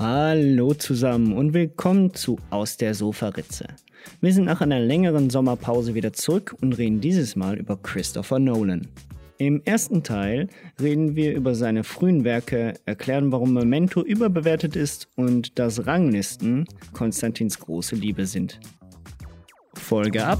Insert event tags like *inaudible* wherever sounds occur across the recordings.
Hallo zusammen und willkommen zu Aus der Sofaritze. Wir sind nach einer längeren Sommerpause wieder zurück und reden dieses Mal über Christopher Nolan. Im ersten Teil reden wir über seine frühen Werke, erklären, warum Memento überbewertet ist und dass Ranglisten Konstantins große Liebe sind. Folge ab!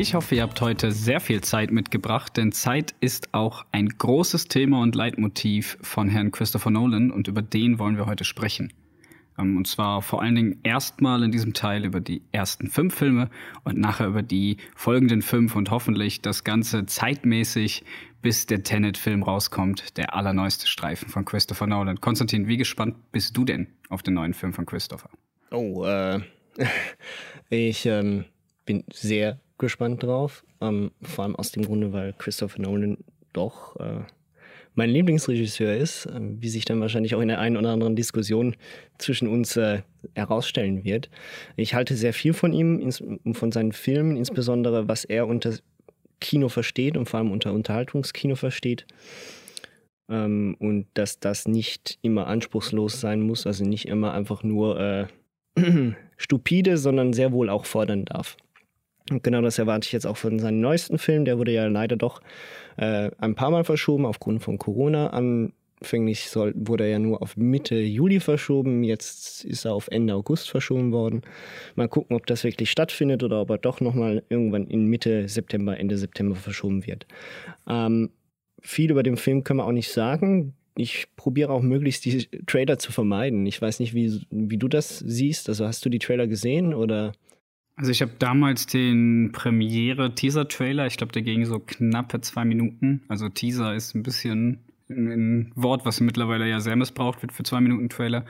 Ich hoffe, ihr habt heute sehr viel Zeit mitgebracht, denn Zeit ist auch ein großes Thema und Leitmotiv von Herrn Christopher Nolan und über den wollen wir heute sprechen. Ähm, und zwar vor allen Dingen erstmal in diesem Teil über die ersten fünf Filme und nachher über die folgenden fünf und hoffentlich das Ganze zeitmäßig, bis der Tenet-Film rauskommt, der allerneueste Streifen von Christopher Nolan. Konstantin, wie gespannt bist du denn auf den neuen Film von Christopher? Oh, äh, *laughs* ich, ähm bin sehr gespannt drauf. Ähm, vor allem aus dem Grunde, weil Christopher Nolan doch äh, mein Lieblingsregisseur ist, äh, wie sich dann wahrscheinlich auch in der einen oder anderen Diskussion zwischen uns äh, herausstellen wird. Ich halte sehr viel von ihm, ins, von seinen Filmen, insbesondere was er unter Kino versteht und vor allem unter Unterhaltungskino versteht. Ähm, und dass das nicht immer anspruchslos sein muss, also nicht immer einfach nur äh, *clears throat* stupide, sondern sehr wohl auch fordern darf. Und genau das erwarte ich jetzt auch von seinem neuesten Film. Der wurde ja leider doch äh, ein paar Mal verschoben aufgrund von Corona. Anfänglich soll, wurde er ja nur auf Mitte Juli verschoben. Jetzt ist er auf Ende August verschoben worden. Mal gucken, ob das wirklich stattfindet oder ob er doch nochmal irgendwann in Mitte September, Ende September verschoben wird. Ähm, viel über den Film können wir auch nicht sagen. Ich probiere auch möglichst die Trailer zu vermeiden. Ich weiß nicht, wie, wie du das siehst. Also hast du die Trailer gesehen oder? Also ich habe damals den Premiere-Teaser-Trailer, ich glaube, der ging so knappe zwei Minuten. Also Teaser ist ein bisschen ein Wort, was mittlerweile ja sehr missbraucht wird für zwei Minuten Trailer.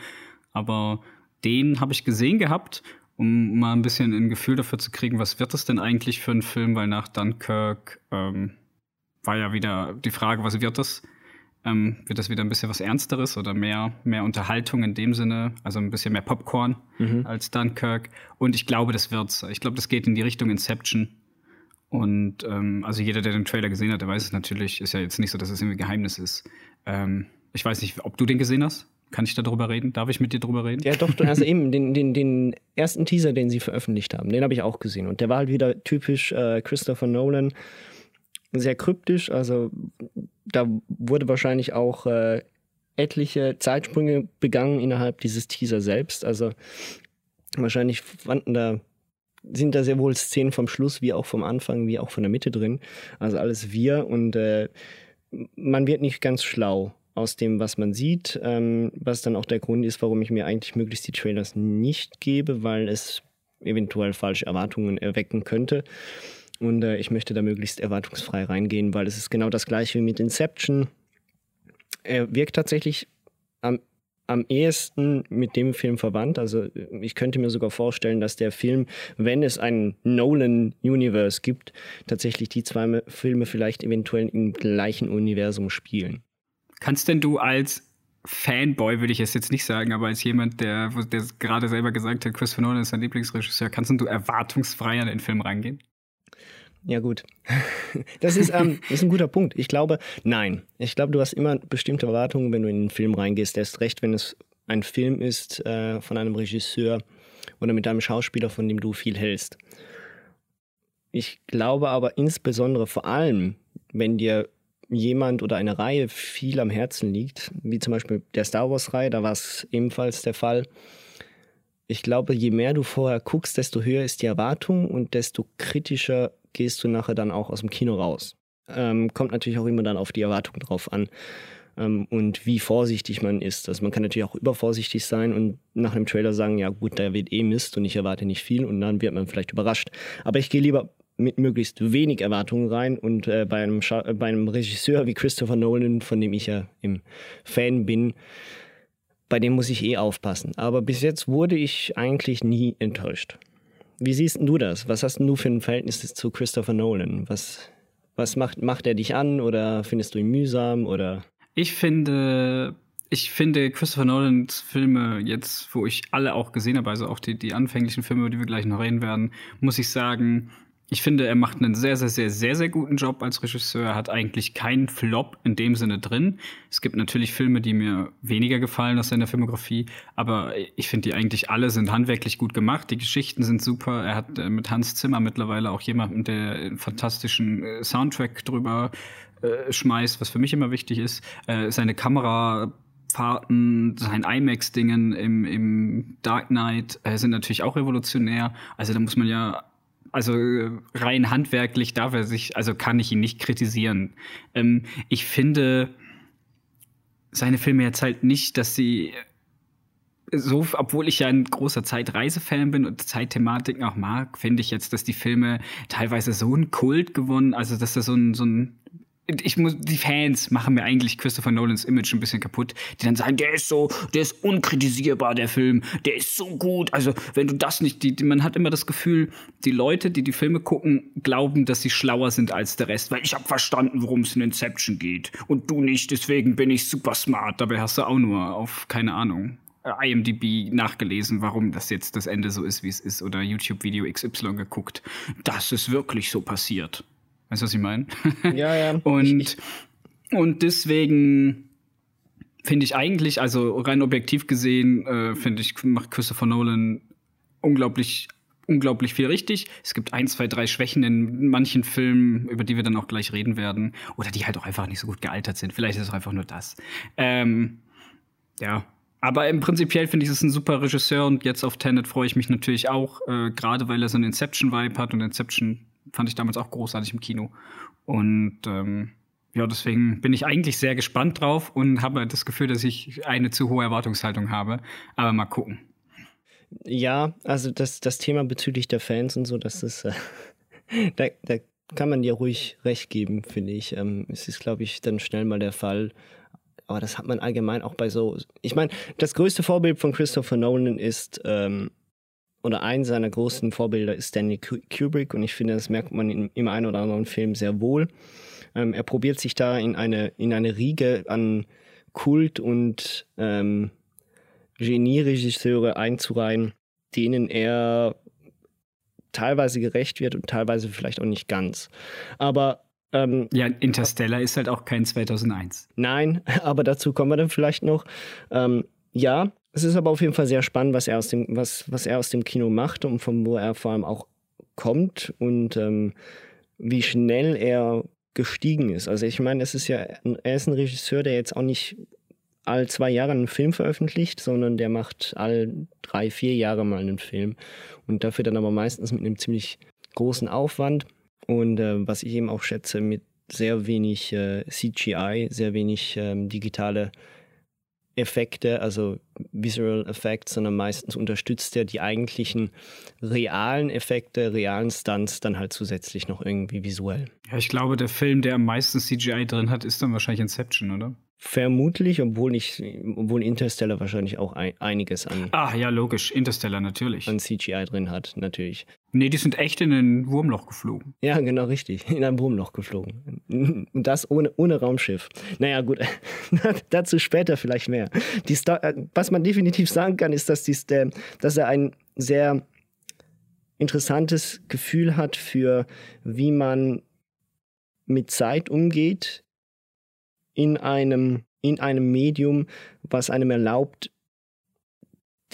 Aber den habe ich gesehen gehabt, um mal ein bisschen ein Gefühl dafür zu kriegen, was wird das denn eigentlich für ein Film, weil nach Dunkirk ähm, war ja wieder die Frage, was wird das? Ähm, wird das wieder ein bisschen was Ernsteres oder mehr, mehr Unterhaltung in dem Sinne, also ein bisschen mehr Popcorn mhm. als Dunkirk. Und ich glaube, das wird's. Ich glaube, das geht in die Richtung Inception. Und ähm, also jeder, der den Trailer gesehen hat, der weiß es natürlich. Ist ja jetzt nicht so, dass es irgendwie Geheimnis ist. Ähm, ich weiß nicht, ob du den gesehen hast. Kann ich darüber reden? Darf ich mit dir darüber reden? Ja, doch, also eben den, den, den ersten Teaser, den sie veröffentlicht haben, den habe ich auch gesehen. Und der war halt wieder typisch äh, Christopher Nolan. Sehr kryptisch, also da wurde wahrscheinlich auch äh, etliche Zeitsprünge begangen innerhalb dieses Teaser selbst. Also wahrscheinlich fanden da sind da sehr wohl Szenen vom Schluss wie auch vom Anfang wie auch von der Mitte drin. Also alles wir und äh, man wird nicht ganz schlau aus dem, was man sieht, ähm, was dann auch der Grund ist, warum ich mir eigentlich möglichst die Trailers nicht gebe, weil es eventuell falsche Erwartungen erwecken könnte. Und äh, ich möchte da möglichst erwartungsfrei reingehen, weil es ist genau das gleiche wie mit Inception. Er wirkt tatsächlich am, am ehesten mit dem Film verwandt. Also ich könnte mir sogar vorstellen, dass der Film, wenn es ein Nolan-Universe gibt, tatsächlich die zwei Filme vielleicht eventuell im gleichen Universum spielen. Kannst denn du als Fanboy würde ich es jetzt nicht sagen, aber als jemand, der, der gerade selber gesagt hat, Chris Nolan ist sein Lieblingsregisseur, kannst du erwartungsfrei an den Film reingehen? Ja, gut. *laughs* Das ist, ähm, ist ein guter Punkt. Ich glaube, nein. Ich glaube, du hast immer bestimmte Erwartungen, wenn du in einen Film reingehst. Erst recht, wenn es ein Film ist äh, von einem Regisseur oder mit einem Schauspieler, von dem du viel hältst. Ich glaube aber insbesondere vor allem, wenn dir jemand oder eine Reihe viel am Herzen liegt, wie zum Beispiel der Star Wars-Reihe, da war es ebenfalls der Fall. Ich glaube, je mehr du vorher guckst, desto höher ist die Erwartung und desto kritischer gehst du nachher dann auch aus dem Kino raus. Ähm, kommt natürlich auch immer dann auf die Erwartung drauf an ähm, und wie vorsichtig man ist. Also man kann natürlich auch übervorsichtig sein und nach einem Trailer sagen, ja gut, da wird eh Mist und ich erwarte nicht viel und dann wird man vielleicht überrascht. Aber ich gehe lieber mit möglichst wenig Erwartungen rein und äh, bei, einem äh, bei einem Regisseur wie Christopher Nolan, von dem ich ja im Fan bin, bei dem muss ich eh aufpassen. Aber bis jetzt wurde ich eigentlich nie enttäuscht. Wie siehst du das? Was hast du für ein Verhältnis zu Christopher Nolan? Was, was macht, macht er dich an oder findest du ihn mühsam oder? Ich finde, ich finde Christopher Nolans Filme jetzt, wo ich alle auch gesehen habe, also auch die, die anfänglichen Filme, über die wir gleich noch reden werden, muss ich sagen, ich finde, er macht einen sehr, sehr, sehr, sehr, sehr guten Job als Regisseur. Er hat eigentlich keinen Flop in dem Sinne drin. Es gibt natürlich Filme, die mir weniger gefallen aus seiner Filmografie, aber ich finde, die eigentlich alle sind handwerklich gut gemacht. Die Geschichten sind super. Er hat äh, mit Hans Zimmer mittlerweile auch jemanden, der einen fantastischen äh, Soundtrack drüber äh, schmeißt, was für mich immer wichtig ist. Seine Kamera Fahrten, sein IMAX-Dingen im, im Dark Knight äh, sind natürlich auch revolutionär. Also da muss man ja also rein handwerklich darf er sich, also kann ich ihn nicht kritisieren. Ähm, ich finde seine Filme jetzt halt nicht, dass sie so, obwohl ich ja ein großer Zeitreisefan bin und Zeitthematiken auch mag, finde ich jetzt, dass die Filme teilweise so einen Kult gewonnen, also dass er so ein, so ein ich muss, die Fans machen mir eigentlich Christopher Nolans Image ein bisschen kaputt, die dann sagen, der ist so, der ist unkritisierbar, der Film, der ist so gut. Also, wenn du das nicht, die, die, man hat immer das Gefühl, die Leute, die die Filme gucken, glauben, dass sie schlauer sind als der Rest, weil ich habe verstanden, worum es in Inception geht und du nicht, deswegen bin ich super smart. Dabei hast du auch nur auf, keine Ahnung, IMDb nachgelesen, warum das jetzt das Ende so ist, wie es ist, oder YouTube-Video XY geguckt. Das ist wirklich so passiert. Weißt du, was ich meine? Ja, ja. *laughs* und, und deswegen finde ich eigentlich, also rein objektiv gesehen, äh, finde ich, macht Christopher Nolan unglaublich unglaublich viel richtig. Es gibt ein, zwei, drei Schwächen in manchen Filmen, über die wir dann auch gleich reden werden. Oder die halt auch einfach nicht so gut gealtert sind. Vielleicht ist es auch einfach nur das. Ähm, ja. Aber im Prinzipiell finde ich es ein super Regisseur und jetzt auf Tenet freue ich mich natürlich auch, äh, gerade weil er so einen Inception-Vibe hat und Inception fand ich damals auch großartig im Kino. Und ähm, ja, deswegen bin ich eigentlich sehr gespannt drauf und habe das Gefühl, dass ich eine zu hohe Erwartungshaltung habe. Aber mal gucken. Ja, also das, das Thema bezüglich der Fans und so, das ist, äh, *laughs* da, da kann man dir ruhig recht geben, finde ich. Ähm, es ist, glaube ich, dann schnell mal der Fall. Aber das hat man allgemein auch bei so. Ich meine, das größte Vorbild von Christopher Nolan ist ähm, oder ein seiner großen Vorbilder ist Stanley Kubrick und ich finde, das merkt man in, im einen oder anderen Film sehr wohl. Ähm, er probiert sich da in eine, in eine Riege an Kult und ähm, Genieregisseure einzureihen, denen er teilweise gerecht wird und teilweise vielleicht auch nicht ganz. Aber ähm, ja, Interstellar ist halt auch kein 2001. Nein, *laughs* aber dazu kommen wir dann vielleicht noch. Ähm, ja, es ist aber auf jeden Fall sehr spannend, was er aus dem, was, was er aus dem Kino macht und von wo er vor allem auch kommt und ähm, wie schnell er gestiegen ist. Also ich meine, es ist ja, er ist ein Regisseur, der jetzt auch nicht all zwei Jahre einen Film veröffentlicht, sondern der macht all drei, vier Jahre mal einen Film. Und dafür dann aber meistens mit einem ziemlich großen Aufwand. Und äh, was ich eben auch schätze, mit sehr wenig äh, CGI, sehr wenig ähm, digitale Effekte, also Visual Effects, sondern meistens unterstützt er die eigentlichen realen Effekte, realen Stunts dann halt zusätzlich noch irgendwie visuell. Ja, ich glaube, der Film, der am meisten CGI drin hat, ist dann wahrscheinlich Inception, oder? Vermutlich, obwohl ich, obwohl Interstellar wahrscheinlich auch ein, einiges an. Ah, ja, logisch. Interstellar natürlich. An CGI drin hat, natürlich. Nee, die sind echt in ein Wurmloch geflogen. Ja, genau, richtig. In ein Wurmloch geflogen. Und das ohne, ohne Raumschiff. Naja, gut. *laughs* Dazu später vielleicht mehr. Die Sto was man definitiv sagen kann, ist, dass, der, dass er ein sehr interessantes Gefühl hat für, wie man mit Zeit umgeht in einem, in einem Medium, was einem erlaubt,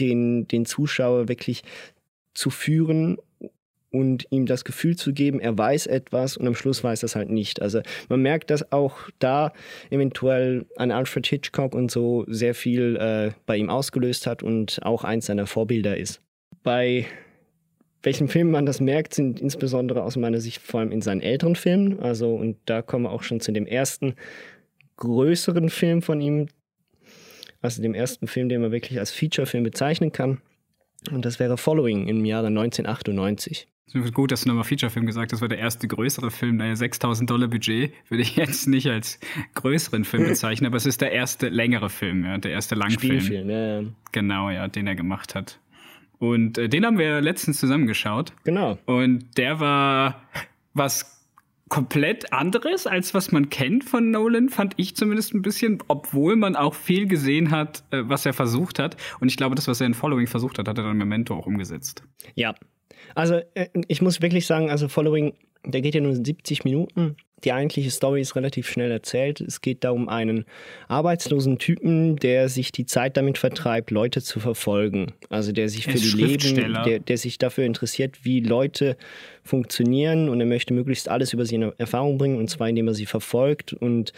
den, den Zuschauer wirklich zu führen und ihm das Gefühl zu geben, er weiß etwas und am Schluss weiß er es halt nicht. Also man merkt, dass auch da eventuell ein Alfred Hitchcock und so sehr viel äh, bei ihm ausgelöst hat und auch eins seiner Vorbilder ist. Bei welchen Filmen man das merkt, sind insbesondere aus meiner Sicht vor allem in seinen älteren Filmen. Also, und da kommen wir auch schon zu dem ersten, größeren Film von ihm, also dem ersten Film, den man wirklich als Feature-Film bezeichnen kann. Und das wäre Following im Jahre 1998. Gut, dass du nochmal Feature-Film gesagt hast. Das war der erste größere Film. Naja, 6000 Dollar Budget würde ich jetzt nicht als größeren Film bezeichnen, aber es ist der erste längere Film, ja, der erste Langfilm. Spielfilm, ja, ja. Genau, ja, den er gemacht hat. Und äh, den haben wir letztens zusammengeschaut. Genau. Und der war, was komplett anderes, als was man kennt von Nolan, fand ich zumindest ein bisschen, obwohl man auch viel gesehen hat, äh, was er versucht hat. Und ich glaube, das, was er in Following versucht hat, hat er dann Memento auch umgesetzt. Ja, also äh, ich muss wirklich sagen, also Following, der geht ja nur 70 Minuten. Die eigentliche Story ist relativ schnell erzählt. Es geht da um einen arbeitslosen Typen, der sich die Zeit damit vertreibt, Leute zu verfolgen. Also der sich für die Leben, der, der sich dafür interessiert, wie Leute funktionieren und er möchte möglichst alles über sie in Erfahrung bringen und zwar indem er sie verfolgt und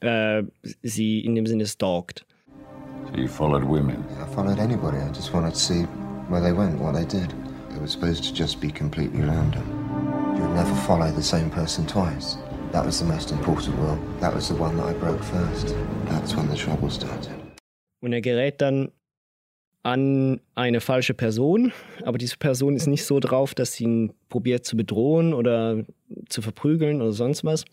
äh, sie in dem Sinne stalkt. So you followed women? I followed anybody. I just wanted to see where they went, what they did. It was supposed to just be completely random. You would never follow the same person twice. That was the most important one. That was the one that I broke first. That's when the trouble started. Und er gerät dann an eine falsche Person, aber diese Person ist nicht so drauf, dass sie ihn probiert zu bedrohen oder zu verprügeln oder sonst was,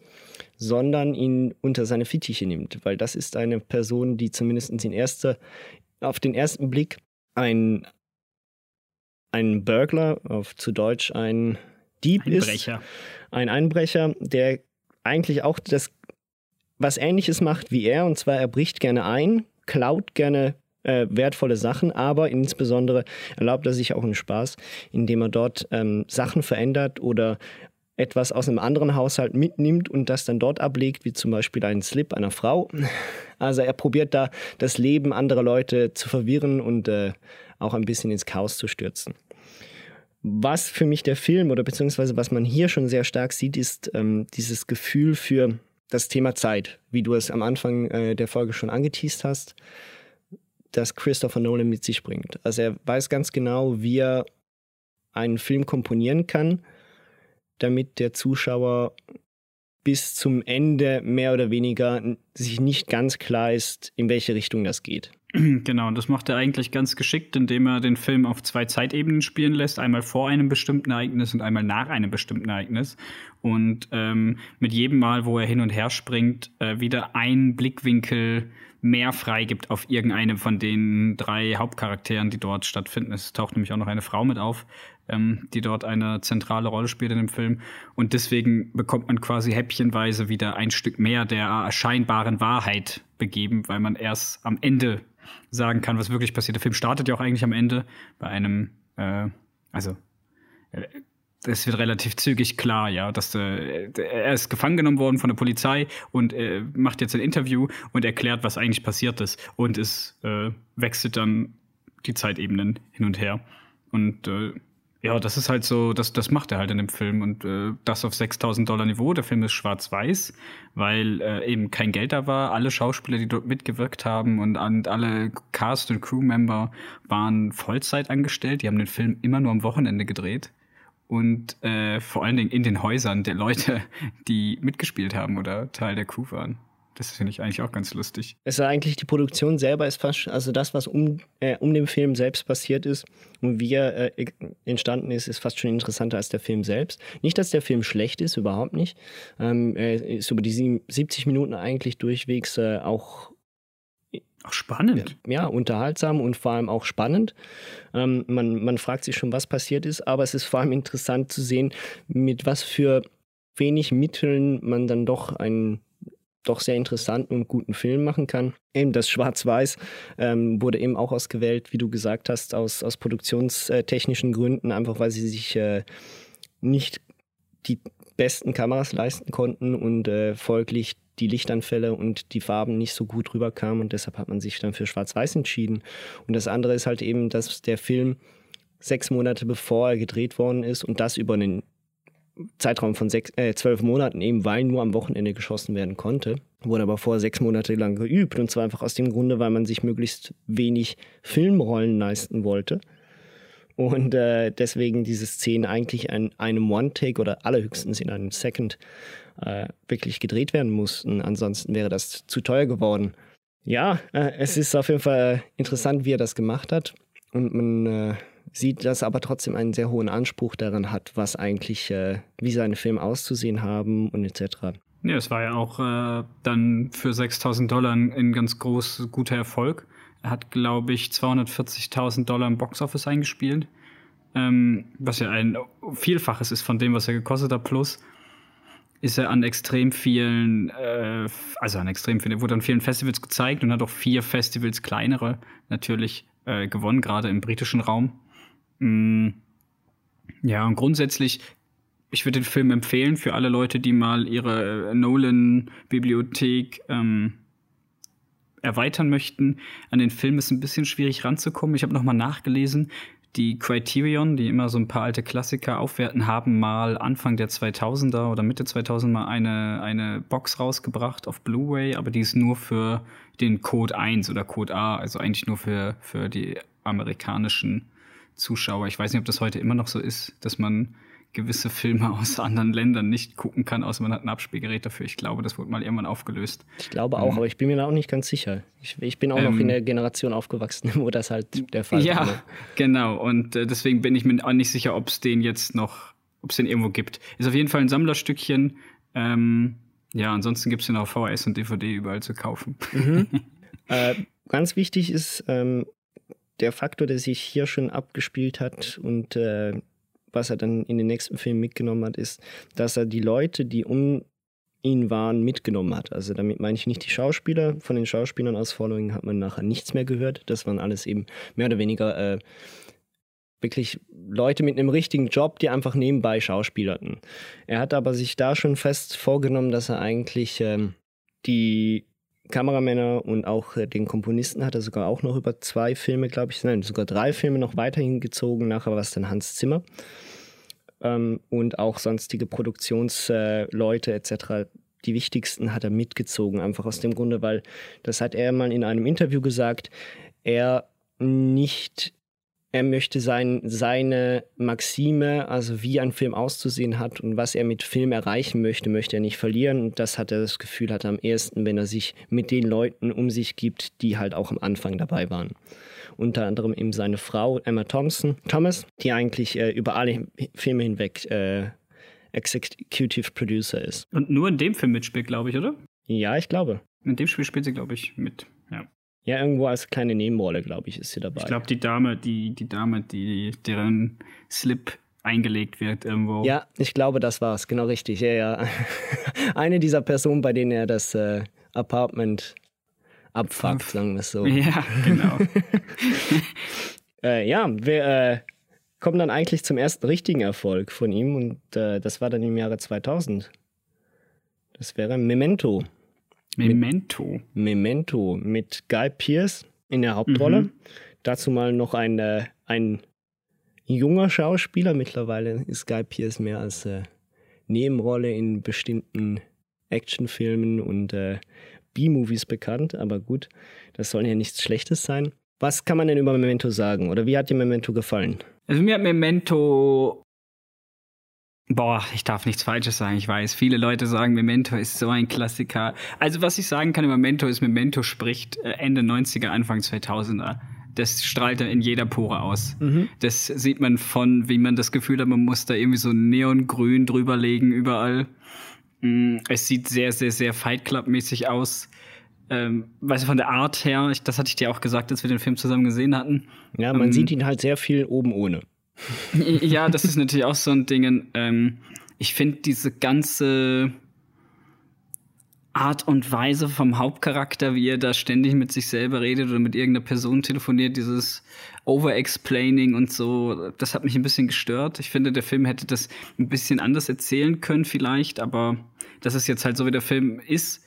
sondern ihn unter seine Fittiche nimmt, weil das ist eine Person, die zumindest in erster, auf den ersten Blick ein, ein Burglar, auf zu Deutsch ein Dieb Einbrecher. ist, ein Einbrecher, der eigentlich auch das was ähnliches macht wie er, und zwar er bricht gerne ein, klaut gerne äh, wertvolle Sachen, aber insbesondere erlaubt er sich auch einen Spaß, indem er dort ähm, Sachen verändert oder etwas aus einem anderen Haushalt mitnimmt und das dann dort ablegt, wie zum Beispiel einen Slip einer Frau. Also er probiert da das Leben anderer Leute zu verwirren und äh, auch ein bisschen ins Chaos zu stürzen. Was für mich der Film oder beziehungsweise was man hier schon sehr stark sieht, ist ähm, dieses Gefühl für das Thema Zeit, wie du es am Anfang äh, der Folge schon angeteased hast, das Christopher Nolan mit sich bringt. Also er weiß ganz genau, wie er einen Film komponieren kann, damit der Zuschauer bis zum Ende mehr oder weniger sich nicht ganz klar ist, in welche Richtung das geht. *clears throat* Genau, und das macht er eigentlich ganz geschickt, indem er den Film auf zwei Zeitebenen spielen lässt, einmal vor einem bestimmten Ereignis und einmal nach einem bestimmten Ereignis. Und ähm, mit jedem Mal, wo er hin und her springt, äh, wieder ein Blickwinkel mehr freigibt auf irgendeine von den drei Hauptcharakteren, die dort stattfinden. Es taucht nämlich auch noch eine Frau mit auf, ähm, die dort eine zentrale Rolle spielt in dem Film. Und deswegen bekommt man quasi häppchenweise wieder ein Stück mehr der scheinbaren Wahrheit begeben, weil man erst am Ende sagen kann, was wirklich passiert. Der Film startet ja auch eigentlich am Ende bei einem, äh, also äh, es wird relativ zügig klar, ja, dass äh, er ist gefangen genommen worden von der Polizei und äh, macht jetzt ein Interview und erklärt, was eigentlich passiert ist. Und es äh, wechselt dann die Zeitebenen hin und her. Und äh, ja, das ist halt so, das, das macht er halt in dem Film und äh, das auf 6000 Dollar Niveau. Der Film ist schwarz-weiß, weil äh, eben kein Geld da war. Alle Schauspieler, die dort mitgewirkt haben und, und alle Cast- und Crewmember waren Vollzeit angestellt. Die haben den Film immer nur am Wochenende gedreht und äh, vor allen Dingen in den Häusern der Leute, *laughs* die mitgespielt haben oder Teil der Crew waren. Das finde ich eigentlich auch ganz lustig. Es ist eigentlich die Produktion selber ist fast, also das, was um, äh, um den Film selbst passiert ist und wie er äh, entstanden ist, ist fast schon interessanter als der Film selbst. Nicht, dass der Film schlecht ist, überhaupt nicht. Ähm, er ist über die 70 Minuten eigentlich durchwegs äh, auch auch spannend. Ja, unterhaltsam und vor allem auch spannend. Ähm, man, man fragt sich schon, was passiert ist, aber es ist vor allem interessant zu sehen, mit was für wenig Mitteln man dann doch einen doch sehr interessanten und guten Film machen kann. Eben das Schwarz-Weiß ähm, wurde eben auch ausgewählt, wie du gesagt hast, aus, aus produktionstechnischen Gründen, einfach weil sie sich äh, nicht die besten Kameras leisten konnten und äh, folglich die Lichtanfälle und die Farben nicht so gut rüberkamen und deshalb hat man sich dann für Schwarz-Weiß entschieden. Und das andere ist halt eben, dass der Film sechs Monate bevor er gedreht worden ist und das über einen Zeitraum von sechs, äh, zwölf Monaten, eben weil nur am Wochenende geschossen werden konnte, wurde aber vor sechs Monate lang geübt und zwar einfach aus dem Grunde, weil man sich möglichst wenig Filmrollen leisten wollte und äh, deswegen diese Szenen eigentlich in einem One-Take oder allerhöchstens in einem Second äh, wirklich gedreht werden mussten. Ansonsten wäre das zu teuer geworden. Ja, äh, es ist auf jeden Fall interessant, wie er das gemacht hat. Und man sieht, dass er aber trotzdem einen sehr hohen Anspruch daran hat, was eigentlich, äh, wie seine Filme auszusehen haben und etc. Ja, es war ja auch äh, dann für 6000 Dollar ein ganz groß, guter Erfolg. Er hat, glaube ich, 240.000 Dollar im Boxoffice eingespielt, ähm, was ja ein Vielfaches ist von dem, was er gekostet hat, plus ist er an extrem vielen, äh, also an extrem vielen, wurde an vielen Festivals gezeigt und hat auch vier Festivals kleinere natürlich äh, gewonnen, gerade im britischen Raum. Mm, ja, und grundsätzlich, ich würde den Film empfehlen für alle Leute, die mal ihre äh, Nolan-Bibliothek ähm, erweitern möchten. An den Film ist ein bisschen schwierig ranzukommen. Ich habe noch mal nachgelesen. Die Criterion, die immer so ein paar alte Klassiker aufwerten, haben mal Anfang der 2000er oder Mitte 2000 mal eine, eine Box rausgebracht auf Blu-ray, aber die ist nur für den Code 1 oder Code A, also eigentlich nur für, für die amerikanischen Zuschauer. Ich weiß nicht, ob das heute immer noch so ist, dass man gewisse Filme aus anderen Ländern nicht gucken kann, außer man hat ein Abspielgerät dafür. Ich glaube, das wurde mal irgendwann aufgelöst. Ich glaube auch, ähm, aber ich bin mir da auch nicht ganz sicher. Ich, ich bin auch ähm, noch in der Generation aufgewachsen, *laughs* wo das halt der Fall ist. Ja, war. genau. Und äh, deswegen bin ich mir auch nicht sicher, ob es den jetzt noch, ob es den irgendwo gibt. Ist auf jeden Fall ein Sammlerstückchen. Ähm, ja, ansonsten gibt es den auf VHS und DVD überall zu kaufen. Mhm. *laughs* äh, ganz wichtig ist ähm, der Faktor, der sich hier schon abgespielt hat und äh, was er dann in den nächsten Film mitgenommen hat, ist, dass er die Leute, die um ihn waren, mitgenommen hat. Also damit meine ich nicht die Schauspieler. Von den Schauspielern aus Following hat man nachher nichts mehr gehört. Das waren alles eben mehr oder weniger äh, wirklich Leute mit einem richtigen Job, die einfach nebenbei schauspielerten. Er hat aber sich da schon fest vorgenommen, dass er eigentlich ähm, die Kameramänner und auch äh, den Komponisten hat er sogar auch noch über zwei Filme, glaube ich, nein, sogar drei Filme noch weiterhin gezogen. Nachher war es dann Hans Zimmer. Ähm, und auch sonstige Produktionsleute etc. Die wichtigsten hat er mitgezogen, einfach aus dem Grunde, weil das hat er mal in einem Interview gesagt, er nicht er möchte sein, seine Maxime, also wie ein Film auszusehen hat und was er mit Film erreichen möchte, möchte er nicht verlieren. Und das hat er das Gefühl, hat er am ehesten, wenn er sich mit den Leuten um sich gibt, die halt auch am Anfang dabei waren. Unter anderem eben seine Frau Emma Thompson, Thomas, die eigentlich äh, über alle Filme hinweg äh, Executive Producer ist. Und nur in dem Film mitspielt, glaube ich, oder? Ja, ich glaube. In dem Spiel spielt sie, glaube ich, mit. Ja. Ja, irgendwo als kleine Nebenrolle, glaube ich, ist sie dabei. Ich glaube, die Dame, die, die Dame, die, deren Slip eingelegt wird irgendwo. Ja, ich glaube, das war's, genau richtig. Ja, ja. *laughs* Eine dieser Personen, bei denen er das äh, Apartment abfuckt, sagen wir es so. *laughs* Ja, genau. *laughs* äh, ja, wir äh, kommen dann eigentlich zum ersten richtigen Erfolg von ihm und äh, das war dann im Jahre 2000. Das wäre Memento. Memento. Memento mit Guy Pierce in der Hauptrolle. Mhm. Dazu mal noch ein, äh, ein junger Schauspieler. Mittlerweile ist Guy Pierce mehr als äh, Nebenrolle in bestimmten Actionfilmen und äh, B-Movies bekannt. Aber gut, das soll ja nichts Schlechtes sein. Was kann man denn über Memento sagen? Oder wie hat dir Memento gefallen? Also mir hat Memento Boah, ich darf nichts Falsches sagen, ich weiß. Viele Leute sagen, Memento ist so ein Klassiker. Also was ich sagen kann über Memento ist, Memento spricht äh, Ende 90er, Anfang 2000er. Das strahlt er in jeder Pore aus. Mhm. Das sieht man von, wie man das Gefühl hat, man muss da irgendwie so neongrün drüberlegen überall. Mm, es sieht sehr, sehr, sehr Fight Club-mäßig aus. Ähm, weißt du, von der Art her, ich, das hatte ich dir auch gesagt, als wir den Film zusammen gesehen hatten. Ja, man ähm, sieht ihn halt sehr viel oben ohne. Ja, das ist natürlich auch so ein Ding. Ähm, ich finde diese ganze Art und Weise vom Hauptcharakter, wie er da ständig mit sich selber redet oder mit irgendeiner Person telefoniert, dieses Overexplaining und so, das hat mich ein bisschen gestört. Ich finde, der Film hätte das ein bisschen anders erzählen können vielleicht, aber das ist jetzt halt so, wie der Film ist.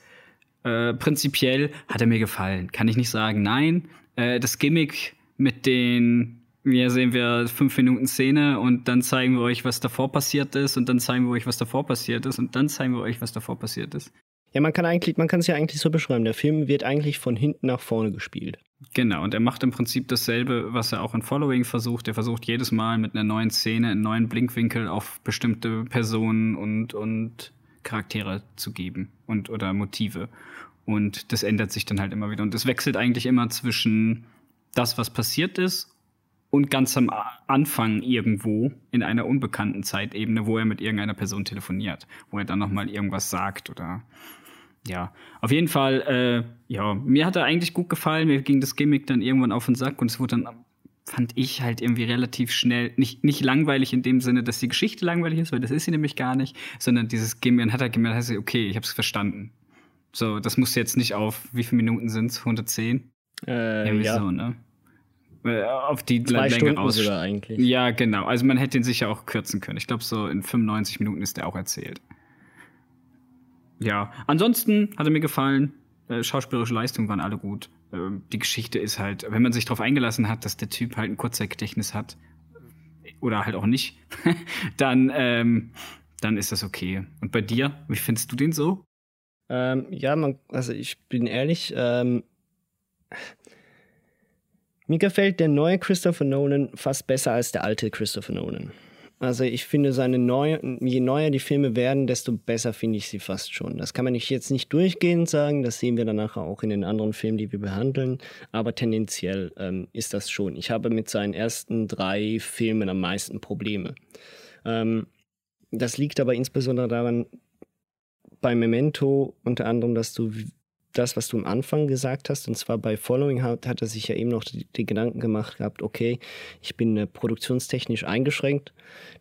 Äh, prinzipiell hat er mir gefallen. Kann ich nicht sagen, nein. Äh, das Gimmick mit den hier sehen wir fünf Minuten Szene und dann zeigen wir euch, was davor passiert ist und dann zeigen wir euch, was davor passiert ist und dann zeigen wir euch, was davor passiert ist. Ja, man kann eigentlich, man kann es ja eigentlich so beschreiben. Der Film wird eigentlich von hinten nach vorne gespielt. Genau, und er macht im Prinzip dasselbe, was er auch in Following versucht. Er versucht jedes Mal mit einer neuen Szene, einen neuen Blinkwinkel auf bestimmte Personen und, und Charaktere zu geben und oder Motive. Und das ändert sich dann halt immer wieder. Und es wechselt eigentlich immer zwischen das, was passiert ist und ganz am Anfang irgendwo in einer unbekannten Zeitebene, wo er mit irgendeiner Person telefoniert, wo er dann nochmal irgendwas sagt oder ja, auf jeden Fall, äh, ja, mir hat er eigentlich gut gefallen. Mir ging das Gimmick dann irgendwann auf den Sack und es wurde dann fand ich halt irgendwie relativ schnell, nicht, nicht langweilig in dem Sinne, dass die Geschichte langweilig ist, weil das ist sie nämlich gar nicht, sondern dieses Gimmian hat er gemerkt, heißt, okay, ich habe es verstanden. So, das muss jetzt nicht auf, wie viele Minuten sind es? 110? Äh, Irgendwie ja. so, ne? Äh, Auf die Zwei Länge Stunden aus. sogar eigentlich. Ja, genau. Also man hätte ihn sicher auch kürzen können. Ich glaube, so in 95 Minuten ist der auch erzählt. Ja, ansonsten hat er mir gefallen. Äh, schauspielerische Leistungen waren alle gut. Ähm, die Geschichte ist halt, wenn man sich darauf eingelassen hat, dass der Typ halt ein Kurzzeitgedächtnis hat, oder halt auch nicht, *laughs* dann, ähm, dann ist das okay. Und bei dir, wie findest du den so? Ähm, ja, man, also ich bin ehrlich, ähm, mir gefällt der neue Christopher Nolan fast besser als der alte Christopher Nolan. Also ich finde seine neue, je neuer die Filme werden, desto besser finde ich sie fast schon. Das kann man nicht jetzt nicht durchgehend sagen, das sehen wir dann nachher auch in den anderen Filmen, die wir behandeln, aber tendenziell ähm, ist das schon. Ich habe mit seinen ersten drei Filmen am meisten Probleme. Ähm, das liegt aber insbesondere daran, bei Memento unter anderem, dass du das, was du am Anfang gesagt hast, und zwar bei Following hat, hat er sich ja eben noch die, die Gedanken gemacht gehabt, okay, ich bin äh, produktionstechnisch eingeschränkt,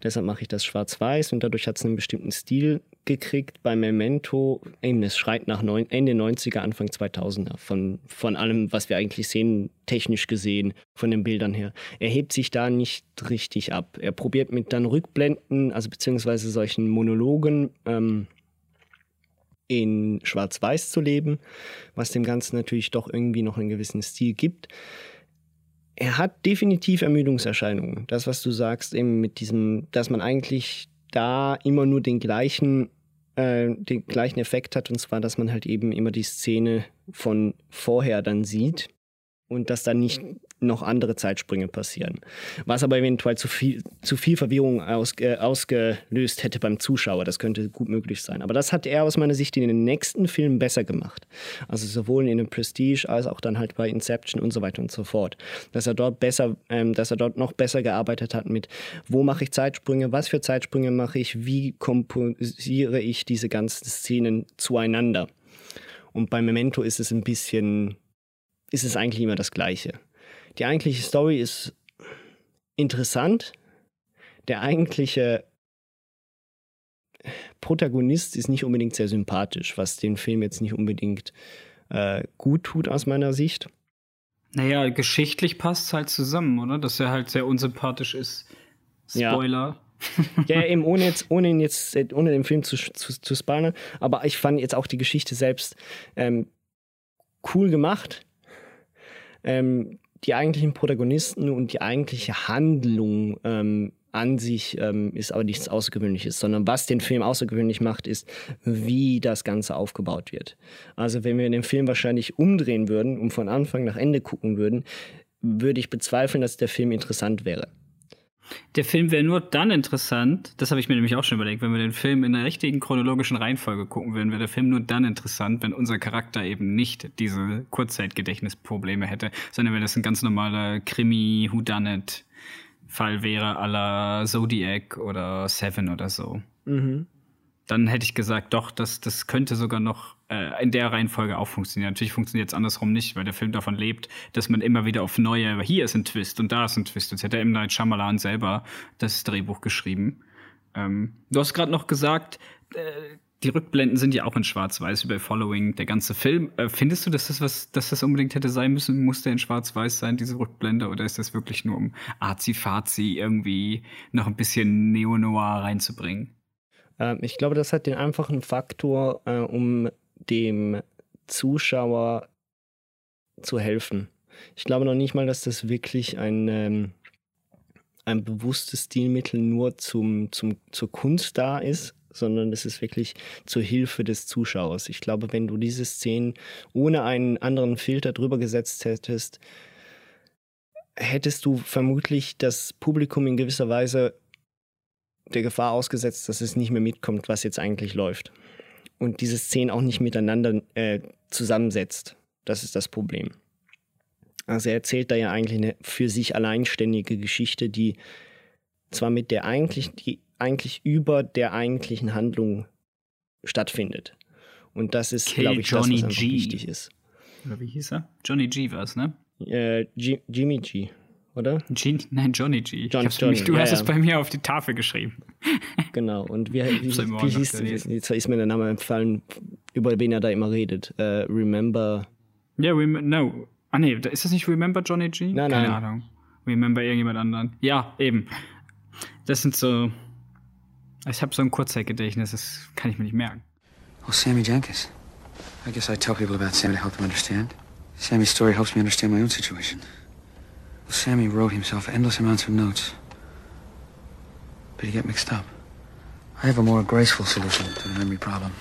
deshalb mache ich das schwarz-weiß und dadurch hat es einen bestimmten Stil gekriegt. Bei Memento, eben, es schreit nach neun, Ende 90er, Anfang 2000er, von, von allem, was wir eigentlich sehen, technisch gesehen, von den Bildern her. Er hebt sich da nicht richtig ab. Er probiert mit dann Rückblenden, also beziehungsweise solchen Monologen, ähm, in Schwarz-Weiß zu leben, was dem Ganzen natürlich doch irgendwie noch einen gewissen Stil gibt. Er hat definitiv Ermüdungserscheinungen. Das, was du sagst, eben mit diesem, dass man eigentlich da immer nur den gleichen, äh, den gleichen Effekt hat, und zwar, dass man halt eben immer die Szene von vorher dann sieht und dass da nicht noch andere Zeitsprünge passieren. Was aber eventuell zu viel, zu viel Verwirrung aus, äh, ausgelöst hätte beim Zuschauer. Das könnte gut möglich sein. Aber das hat er aus meiner Sicht in den nächsten Filmen besser gemacht. Also sowohl in dem Prestige als auch dann halt bei Inception und so weiter und so fort. Dass er dort besser, ähm, dass er dort noch besser gearbeitet hat mit, wo mache ich Zeitsprünge, was für Zeitsprünge mache ich, wie komposiere ich diese ganzen Szenen zueinander. Und bei Memento ist es ein bisschen, ist es eigentlich immer das Gleiche. Die eigentliche Story ist interessant. Der eigentliche Protagonist ist nicht unbedingt sehr sympathisch, was den Film jetzt nicht unbedingt äh, gut tut aus meiner Sicht. Naja, geschichtlich passt es halt zusammen, oder? Dass er halt sehr unsympathisch ist. Spoiler. Ja, *laughs* ja eben ohne jetzt, ohne ihn jetzt, ohne den Film zu, zu, zu spoilern, aber ich fand jetzt auch die Geschichte selbst ähm, cool gemacht. Ähm, die eigentlichen Protagonisten und die eigentliche Handlung ähm, an sich ähm, ist aber nichts Außergewöhnliches, sondern was den Film außergewöhnlich macht, ist, wie das Ganze aufgebaut wird. Also wenn wir den Film wahrscheinlich umdrehen würden und von Anfang nach Ende gucken würden, würde ich bezweifeln, dass der Film interessant wäre. Der Film wäre nur dann interessant, das habe ich mir nämlich auch schon überlegt, wenn wir den Film in der richtigen chronologischen Reihenfolge gucken würden, wäre der Film nur dann interessant, wenn unser Charakter eben nicht diese Kurzzeitgedächtnisprobleme hätte, sondern wenn das ein ganz normaler Krimi-Whodunit-Fall wäre, à la Zodiac oder Seven oder so. Mhm. Dann hätte ich gesagt, doch, das, das könnte sogar noch äh, in der Reihenfolge auch funktionieren. Natürlich funktioniert es andersrum nicht, weil der Film davon lebt, dass man immer wieder auf neue, hier ist ein Twist und da ist ein Twist. Jetzt hätte M. Night Shyamalan selber das Drehbuch geschrieben. Ähm, du hast gerade noch gesagt, äh, die Rückblenden sind ja auch in Schwarz-Weiß über Following, der ganze Film. Äh, findest du, dass das was, dass das unbedingt hätte sein müssen? Muss der in Schwarz-Weiß sein, diese Rückblende, oder ist das wirklich nur um Azi-Fazi irgendwie noch ein bisschen Neo-Noir reinzubringen? Ähm, ich glaube, das hat den einfachen Faktor, äh, um dem Zuschauer zu helfen. Ich glaube noch nicht mal, dass das wirklich ein, ähm, ein bewusstes Stilmittel nur zum, zum, zur Kunst da ist, sondern es ist wirklich zur Hilfe des Zuschauers. Ich glaube, wenn du diese Szenen ohne einen anderen Filter drüber gesetzt hättest, hättest du vermutlich das Publikum in gewisser Weise der Gefahr ausgesetzt, dass es nicht mehr mitkommt, was jetzt eigentlich läuft. Und diese Szenen auch nicht miteinander äh, zusammensetzt. Das ist das Problem. Also er erzählt da ja eigentlich eine für sich alleinständige Geschichte, die zwar mit der eigentlich, die eigentlich über der eigentlichen Handlung stattfindet. Und das ist, glaube ich, Johnny das, was G. wichtig ist. Oder wie hieß er? Johnny G war es, ne? Äh, G Jimmy G. oder? G, nein, Johnny G. John, Johnny, mich, du ja, hast ja. es bei mir auf die Tafel geschrieben. *laughs* Genau. Und wie, wie, wie hieß. Jetzt ist mir der Name empfallen, über wen er da immer redet. Äh, Remember. Ja, rem no. Ah nee, ist das nicht Remember Johnny G? Nein, Keine nein. Ahnung. Remember irgendjemand anderen. Ja, eben. Das sind so. Ich habe so ein Kurzzeitgedächtnis, das kann ich mir nicht merken. Oh, Sammy Jenkins. I guess I tell people about Sammy to help them understand. Sammy's story helps me understand my own situation. Well, Sammy wrote himself endless amounts of notes. But he get mixed up. I have a more graceful solution to the memory problem.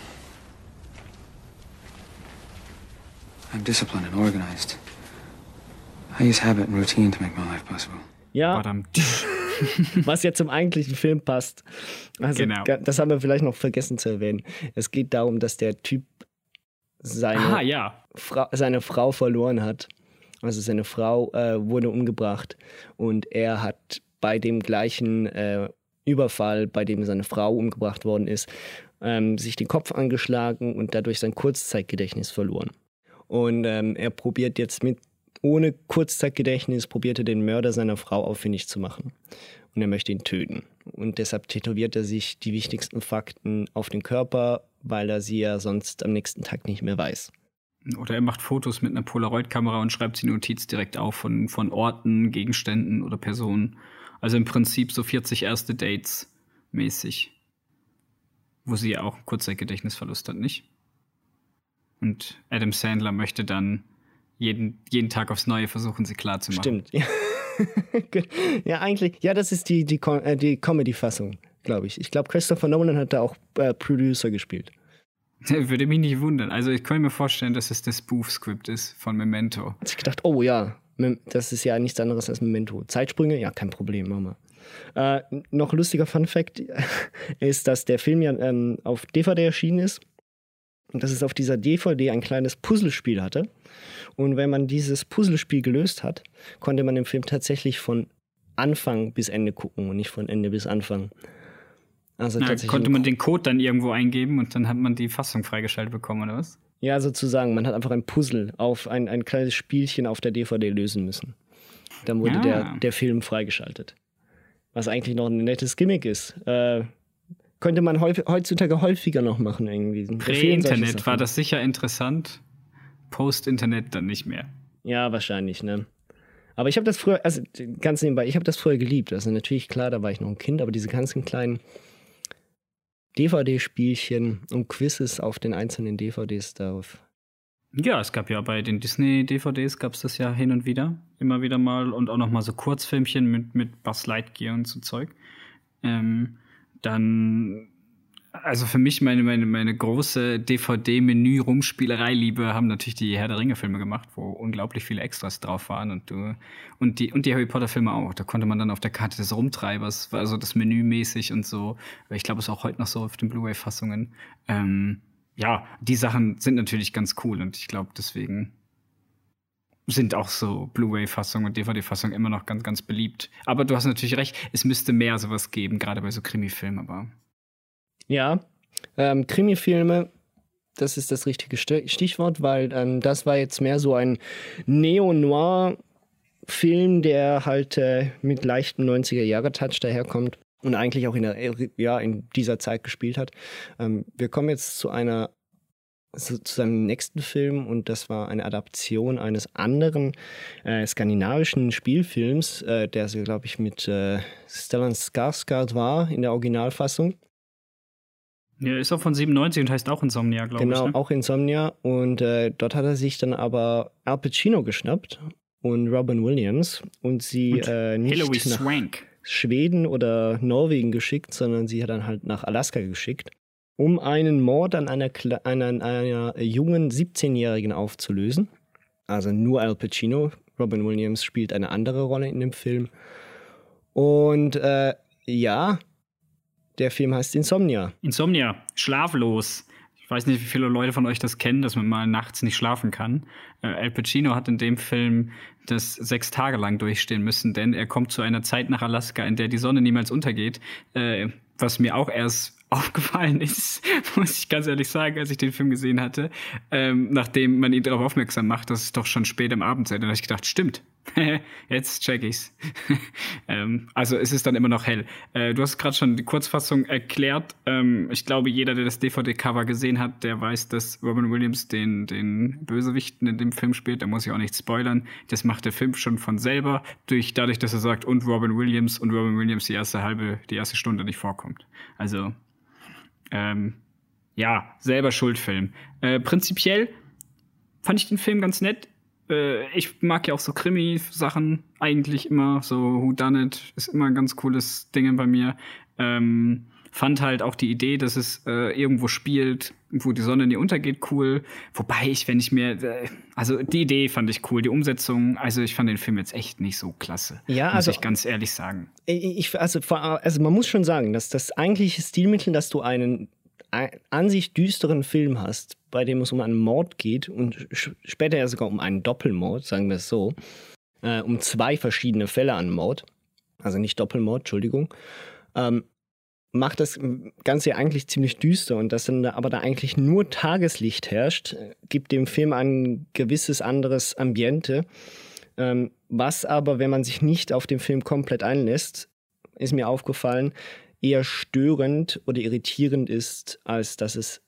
I'm disciplined and organized. I use habit and routine to make my life possible. Ja, Verdammt. *laughs* was ja zum eigentlichen Film passt. Also, Genau. das haben wir vielleicht noch vergessen zu erwähnen. Es geht darum, dass der Typ seine, Ah, ja. Fra seine Frau verloren hat. Also seine Frau äh, wurde umgebracht und er hat bei dem gleichen äh, Überfall, bei dem seine Frau umgebracht worden ist, ähm, sich den Kopf angeschlagen und dadurch sein Kurzzeitgedächtnis verloren. Und ähm, er probiert jetzt mit, ohne Kurzzeitgedächtnis, probiert er den Mörder seiner Frau auffindig zu machen. Und er möchte ihn töten. Und deshalb tätowiert er sich die wichtigsten Fakten auf den Körper, weil er sie ja sonst am nächsten Tag nicht mehr weiß. Oder er macht Fotos mit einer Polaroid-Kamera und schreibt die Notiz direkt auf von, von Orten, Gegenständen oder Personen. Also im Prinzip so 40 erste Dates mäßig. Wo sie ja auch einen Kurzzeitgedächtnisverlust hat, nicht? Und Adam Sandler möchte dann jeden, jeden Tag aufs Neue versuchen, sie klar zu machen. Stimmt. *laughs* Ja. ja, eigentlich, ja, das ist die, die, äh, die Comedy-Fassung, glaube ich. Ich glaube, Christopher Nolan hat da auch äh, Producer gespielt. *laughs* Würde mich nicht wundern. Also ich könnte mir vorstellen, dass es das Spoof-Script ist von Memento. Hat sich gedacht, oh ja, das ist ja nichts anderes als Memento. Zeitsprünge? Ja, kein Problem, Mama. Äh, noch lustiger Fun Fact *laughs* ist, dass der Film ja ähm, auf DVD erschienen ist und dass es auf dieser DVD ein kleines Puzzlespiel hatte. Und wenn man dieses Puzzlespiel gelöst hat, konnte man den Film tatsächlich von Anfang bis Ende gucken und nicht von Ende bis Anfang. Also Ja, tatsächlich konnte man den Code dann irgendwo eingeben und dann hat man die Fassung freigeschaltet bekommen, oder was? Ja, sozusagen. Man hat einfach ein Puzzle auf ein, ein kleines Spielchen auf der DVD lösen müssen. Dann wurde Ah. der, der Film freigeschaltet. Was eigentlich noch ein nettes Gimmick ist. Äh, könnte man heutzutage häufiger noch machen irgendwie. Prä-Internet war das sicher interessant. Post-Internet dann nicht mehr. Ja, wahrscheinlich, ne? Aber ich habe das früher, also ganz nebenbei, ich habe das früher geliebt. Also natürlich, klar, da war ich noch ein Kind, aber diese ganzen kleinen DVD-Spielchen und Quizzes auf den einzelnen DVDs darauf. Ja, es gab ja bei den Disney-DVDs gab es das ja hin und wieder, immer wieder mal und auch noch mal so Kurzfilmchen mit, mit Buzz Lightyear und so Zeug. Ähm, dann, also für mich meine, meine, meine große DVD-Menü-Rumspielerei-Liebe haben natürlich die Herr der Ringe-Filme gemacht, wo unglaublich viele Extras drauf waren und du, und die, und die Harry Potter-Filme auch. Da konnte man dann auf der Karte des Rumtreibers, also das Menü mäßig und so. Ich glaube, es ist auch heute noch so auf den Blu-ray-Fassungen. Ähm, ja, die Sachen sind natürlich ganz cool und ich glaube, deswegen sind auch so Blu-ray-Fassungen und DVD-Fassungen immer noch ganz, ganz beliebt. Aber du hast natürlich recht, es müsste mehr sowas geben, gerade bei so Krimi-Filmen, aber. Ja, ähm, Krimi-Filme, das ist das richtige Sti- Stichwort, weil ähm, das war jetzt mehr so ein Neo-Noir-Film, der halt äh, mit leichtem 90er-Jahre-Touch daherkommt und eigentlich auch in, der, ja, in dieser Zeit gespielt hat. Ähm, wir kommen jetzt zu einer zu, seinem nächsten Film und das war eine Adaption eines anderen äh, skandinavischen Spielfilms, äh, der glaube ich, mit äh, Stellan Skarsgård war in der Originalfassung. Ja, ist auch von 97 und heißt auch Insomnia, glaube Genau, ich. Ne? auch Insomnia. Und äh, dort hat er sich dann aber Al Pacino geschnappt und Robin Williams und sie Und äh, nicht nach Swank. Schweden oder Norwegen geschickt, sondern sie hat dann halt nach Alaska geschickt, um einen Mord an einer, Kle- einer, einer jungen 17-Jährigen aufzulösen. Also nur Al Pacino. Robin Williams spielt eine andere Rolle in dem Film. Und äh, ja, der Film heißt Insomnia. Insomnia, schlaflos. Ich weiß nicht, wie viele Leute von euch das kennen, dass man mal nachts nicht schlafen kann. Äh, Al Pacino hat in dem Film das sechs Tage lang durchstehen müssen, denn er kommt zu einer Zeit nach Alaska, in der die Sonne niemals untergeht, äh, was mir auch erst aufgefallen ist, *laughs* muss ich ganz ehrlich sagen, als ich den Film gesehen hatte, ähm, nachdem man ihn darauf aufmerksam macht, dass es doch schon spät am Abend sei. Dann habe ich gedacht, stimmt, *laughs* jetzt check ich's. *laughs* ähm, also es ist dann immer noch hell. Äh, du hast gerade schon die Kurzfassung erklärt. Ähm, ich glaube, jeder, der das DVD-Cover gesehen hat, der weiß, dass Robin Williams den, den Bösewichten in dem Film spielt. Da muss ich auch nicht spoilern. Das macht der Film schon von selber, durch, dadurch, dass er sagt, und Robin Williams und Robin Williams die erste halbe, die erste Stunde nicht vorkommt. Also ähm, ja, selber Schuldfilm. Äh, prinzipiell fand ich den Film ganz nett. Äh, ich mag ja auch so Krimi-Sachen eigentlich immer. So Who Done It ist immer ein ganz cooles Ding bei mir. Ähm, fand halt auch die Idee, dass es äh, irgendwo spielt, wo die Sonne nie untergeht, cool. Wobei ich, wenn ich mir, äh, also die Idee fand ich cool, die Umsetzung, also ich fand den Film jetzt echt nicht so klasse. Ja, muss also ich ganz ehrlich sagen. Ich, also, also man muss schon sagen, dass das eigentliche Stilmittel, dass du einen an sich düsteren Film hast, bei dem es um einen Mord geht und später ja sogar um einen Doppelmord, sagen wir es so, äh, um zwei verschiedene Fälle an Mord, also nicht Doppelmord, Entschuldigung, ähm, macht das Ganze eigentlich ziemlich düster und dass dann aber da eigentlich nur Tageslicht herrscht, gibt dem Film ein gewisses anderes Ambiente. Ähm, was aber, wenn man sich nicht auf den Film komplett einlässt, ist mir aufgefallen, eher störend oder irritierend ist, als dass es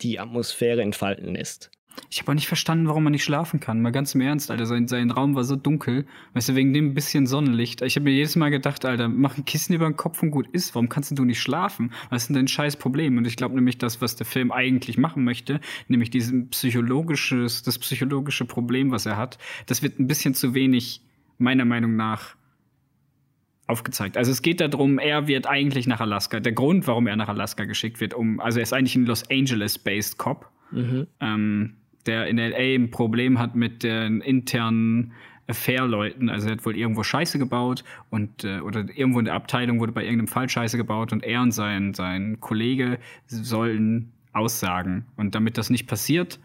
die Atmosphäre entfalten lässt. Ich habe auch nicht verstanden, warum man nicht schlafen kann. Mal ganz im Ernst, Alter. Sein, sein Raum war so dunkel. Weißt du, wegen dem bisschen Sonnenlicht. Ich habe mir jedes Mal gedacht, Alter, mach ein Kissen über den Kopf und gut ist. Warum kannst du nicht schlafen? Was ist denn dein scheiß Problem? Und ich glaube nämlich, das, was der Film eigentlich machen möchte, nämlich dieses psychologisches, das psychologische Problem, was er hat, das wird ein bisschen zu wenig, meiner Meinung nach, aufgezeigt. Also es geht darum, er wird eigentlich nach Alaska. Der Grund, warum er nach Alaska geschickt wird, um, also er ist eigentlich ein Los Angeles-based Cop. Mhm. Ähm, der in LA ein Problem hat mit den internen Affair-Leuten. Also er hat wohl irgendwo Scheiße gebaut und äh, oder irgendwo in der Abteilung wurde bei irgendeinem Fall Scheiße gebaut und er und sein, sein Kollege sollen aussagen. Und damit das nicht passiert,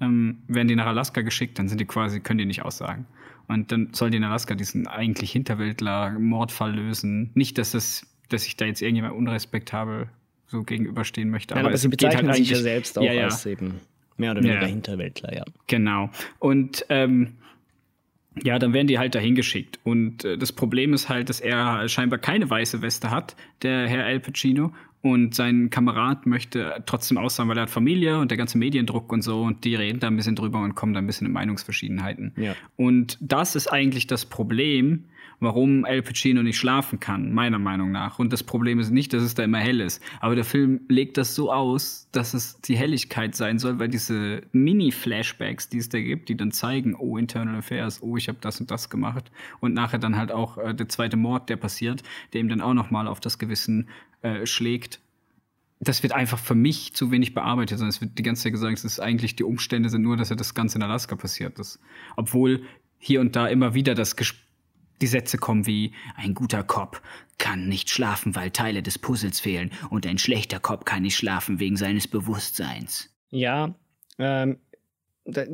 ähm, werden die nach Alaska geschickt, dann sind die quasi, können die nicht aussagen. Und dann soll die in Alaska diesen eigentlich Hinterwäldler-Mordfall lösen. Nicht, dass das, dass ich da jetzt irgendjemand unrespektabel so gegenüberstehen möchte. Nein, aber, aber sie bezeichnen halt sich ja selbst auch ja, ja. als eben Mehr oder weniger ja. Hinterwäldler, ja. Genau. Und ähm, ja, dann werden die halt dahin geschickt. Und äh, das Problem ist halt, dass er scheinbar keine weiße Weste hat, der Herr Al Pacino. Und sein Kamerad möchte trotzdem aussagen, weil er hat Familie und der ganze Mediendruck und so. Und die reden da ein bisschen drüber und kommen da ein bisschen in Meinungsverschiedenheiten. Ja. Und das ist eigentlich das Problem, warum Al Pacino nicht schlafen kann, meiner Meinung nach. Und das Problem ist nicht, dass es da immer hell ist. Aber der Film legt das so aus, dass es die Helligkeit sein soll, weil diese Mini-Flashbacks, die es da gibt, die dann zeigen, oh, Internal Affairs, oh, ich habe das und das gemacht. Und nachher dann halt auch äh, der zweite Mord, der passiert, der ihm dann auch nochmal auf das Gewissen äh, schlägt das wird einfach für mich zu wenig bearbeitet, sondern es wird die ganze Zeit gesagt, es ist eigentlich die Umstände sind nur, dass ja das Ganze in Alaska passiert ist. Obwohl hier und da immer wieder das Gespräch die Sätze kommen wie ein guter Cop kann nicht schlafen, weil Teile des Puzzles fehlen, und ein schlechter Cop kann nicht schlafen wegen seines Bewusstseins. Ja, ähm,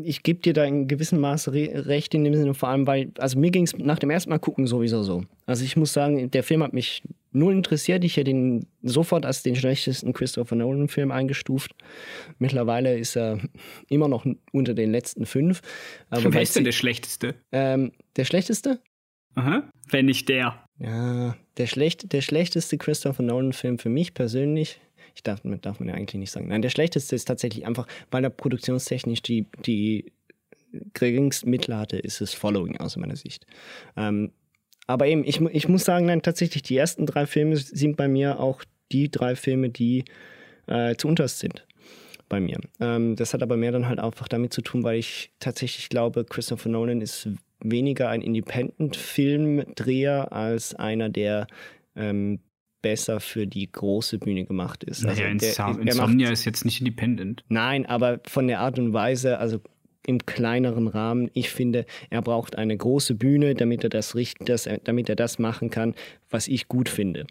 ich gebe dir da in gewissem Maße recht in dem Sinne, vor allem, weil, also mir ging es nach dem ersten Mal gucken sowieso so. Also ich muss sagen, der Film hat mich null interessiert. Ich hätte ihn sofort als den schlechtesten Christopher Nolan-Film eingestuft. Mittlerweile ist er immer noch unter den letzten fünf. Aber Wer ist denn der schlechteste? Ähm, der schlechteste? Aha, wenn nicht der. Ja, der, schlecht, der schlechteste Christopher Nolan-Film für mich persönlich, ich darf, darf man ja eigentlich nicht sagen. Nein, der schlechteste ist tatsächlich einfach, weil er produktionstechnisch die, die geringsten Mittel hatte, ist es Following aus meiner Sicht. Ähm, aber eben, ich, ich muss sagen, nein, tatsächlich, die ersten drei Filme sind bei mir auch die drei Filme, die äh, zu unterst sind bei mir. Ähm, das hat aber mehr dann halt einfach damit zu tun, weil ich tatsächlich glaube, Christopher Nolan ist weniger ein Independent-Filmdreher als einer, der ähm, besser für die große Bühne gemacht ist. Also naja, der, Insomnia macht, ist jetzt nicht independent. Nein, aber von der Art und Weise, also im kleineren Rahmen. Ich finde, er braucht eine große Bühne, damit er das, das, damit er das machen kann, was ich gut finde.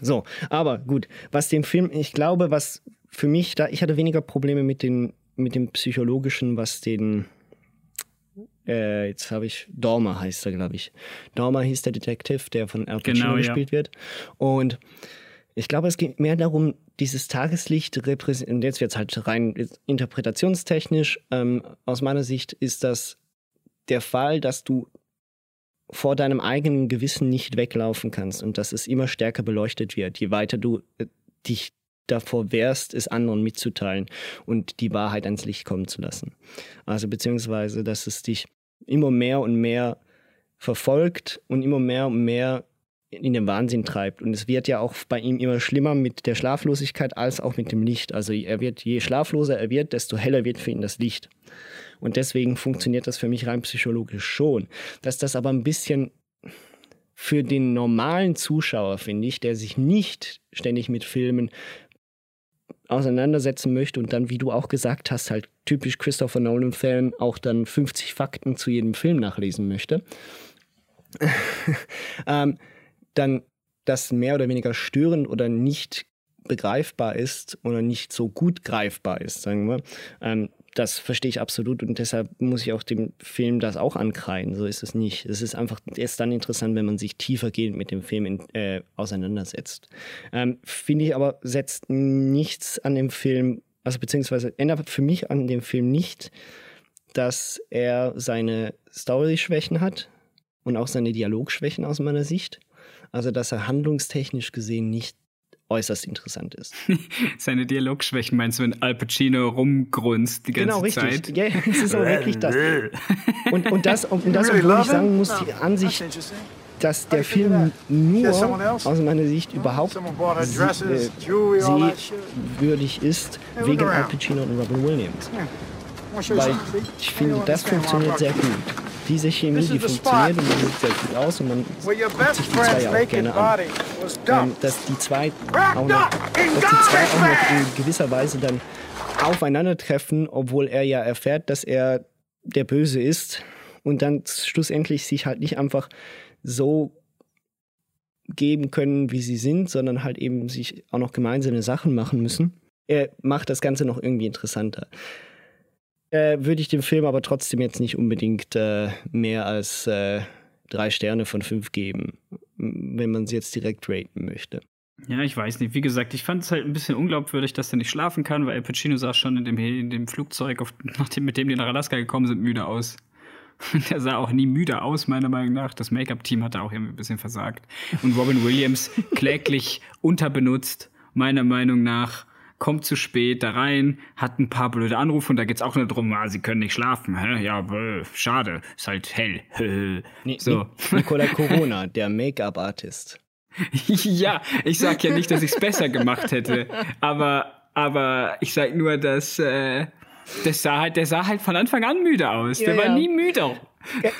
So, aber gut, was den Film, ich glaube, was für mich da, ich hatte weniger Probleme mit, den, mit dem Psychologischen, was den äh, jetzt habe ich, Dormer heißt er, glaube ich. Dormer hieß der Detective, der von Al Pacino genau, gespielt ja. wird. Und ich glaube, es geht mehr darum, dieses Tageslicht repräsentiert, und jetzt wird es halt rein interpretationstechnisch, ähm, aus meiner Sicht ist das der Fall, dass du vor deinem eigenen Gewissen nicht weglaufen kannst und dass es immer stärker beleuchtet wird, je weiter du äh, dich davor wehrst, es anderen mitzuteilen und die Wahrheit ans Licht kommen zu lassen. Also beziehungsweise, dass es dich immer mehr und mehr verfolgt und immer mehr und mehr in den Wahnsinn treibt. Und es wird ja auch bei ihm immer schlimmer mit der Schlaflosigkeit als auch mit dem Licht. Also er wird, je schlafloser er wird, desto heller wird für ihn das Licht. Und deswegen funktioniert das für mich rein psychologisch schon. Dass das aber ein bisschen für den normalen Zuschauer, finde ich, der sich nicht ständig mit Filmen auseinandersetzen möchte und dann, wie du auch gesagt hast, halt typisch Christopher Nolan-Fan auch dann 50 Fakten zu jedem Film nachlesen möchte, *laughs* ähm, dann das mehr oder weniger störend oder nicht begreifbar ist oder nicht so gut greifbar ist, sagen wir. Ähm, das verstehe ich absolut und deshalb muss ich auch dem Film das auch ankreiden. So ist es nicht. Es ist einfach erst dann interessant, wenn man sich tiefergehend mit dem Film in, äh, auseinandersetzt. Ähm, Finde ich aber, setzt nichts an dem Film, also beziehungsweise ändert für mich an dem Film nicht, dass er seine Story-Schwächen hat und auch seine Dialogschwächen aus meiner Sicht. Also, dass er handlungstechnisch gesehen nicht äußerst interessant ist. *laughs* Seine Dialogschwächen meinst du, wenn Al Pacino rumgrunzt die ganze genau, richtig. Zeit? Ja, es ist auch wirklich das. Und, und das, und das, obwohl ich sagen muss, die Ansicht, dass der Film nur aus meiner Sicht überhaupt äh, sehwürdig ist, wegen Al Pacino und Robin Williams. Weil ich finde, das funktioniert sehr gut diese Chemie, die funktioniert und die sieht sehr gut aus und man guckt sich die zwei auch gerne an. Ähm, dass die zwei auch noch, dass die zwei auch noch in gewisser Weise dann aufeinandertreffen, obwohl er ja erfährt, dass er der Böse ist und dann schlussendlich sich halt nicht einfach so geben können, wie sie sind, sondern halt eben sich auch noch gemeinsame Sachen machen müssen. Er macht das Ganze noch irgendwie interessanter äh, würde ich dem Film aber trotzdem jetzt nicht unbedingt äh, mehr als äh, drei Sterne von fünf geben, wenn man sie jetzt direkt raten möchte. Ja, ich weiß nicht. Wie gesagt, ich fand es halt ein bisschen unglaubwürdig, dass er nicht schlafen kann, weil Al Pacino sah schon in dem, in dem Flugzeug, auf, *laughs* nachdem, mit dem die nach Alaska gekommen sind, müde aus. *laughs* Der sah auch nie müde aus, meiner Meinung nach. Das Make-up-Team hat da auch irgendwie ein bisschen versagt. Und Robin Williams *laughs* kläglich unterbenutzt, meiner Meinung nach kommt zu spät da rein, hat ein paar blöde Anrufe und da geht's auch nur darum, ah, sie können nicht schlafen. Hä? Ja, bäh, schade, ist halt hell. *laughs* so. Nicola Corona, der Make-up-Artist. *laughs* ja, ich sag ja nicht, dass ich's besser gemacht hätte, aber, aber ich sag nur, dass äh, das sah halt, der sah halt von Anfang an müde aus. Ja, der war nie müde.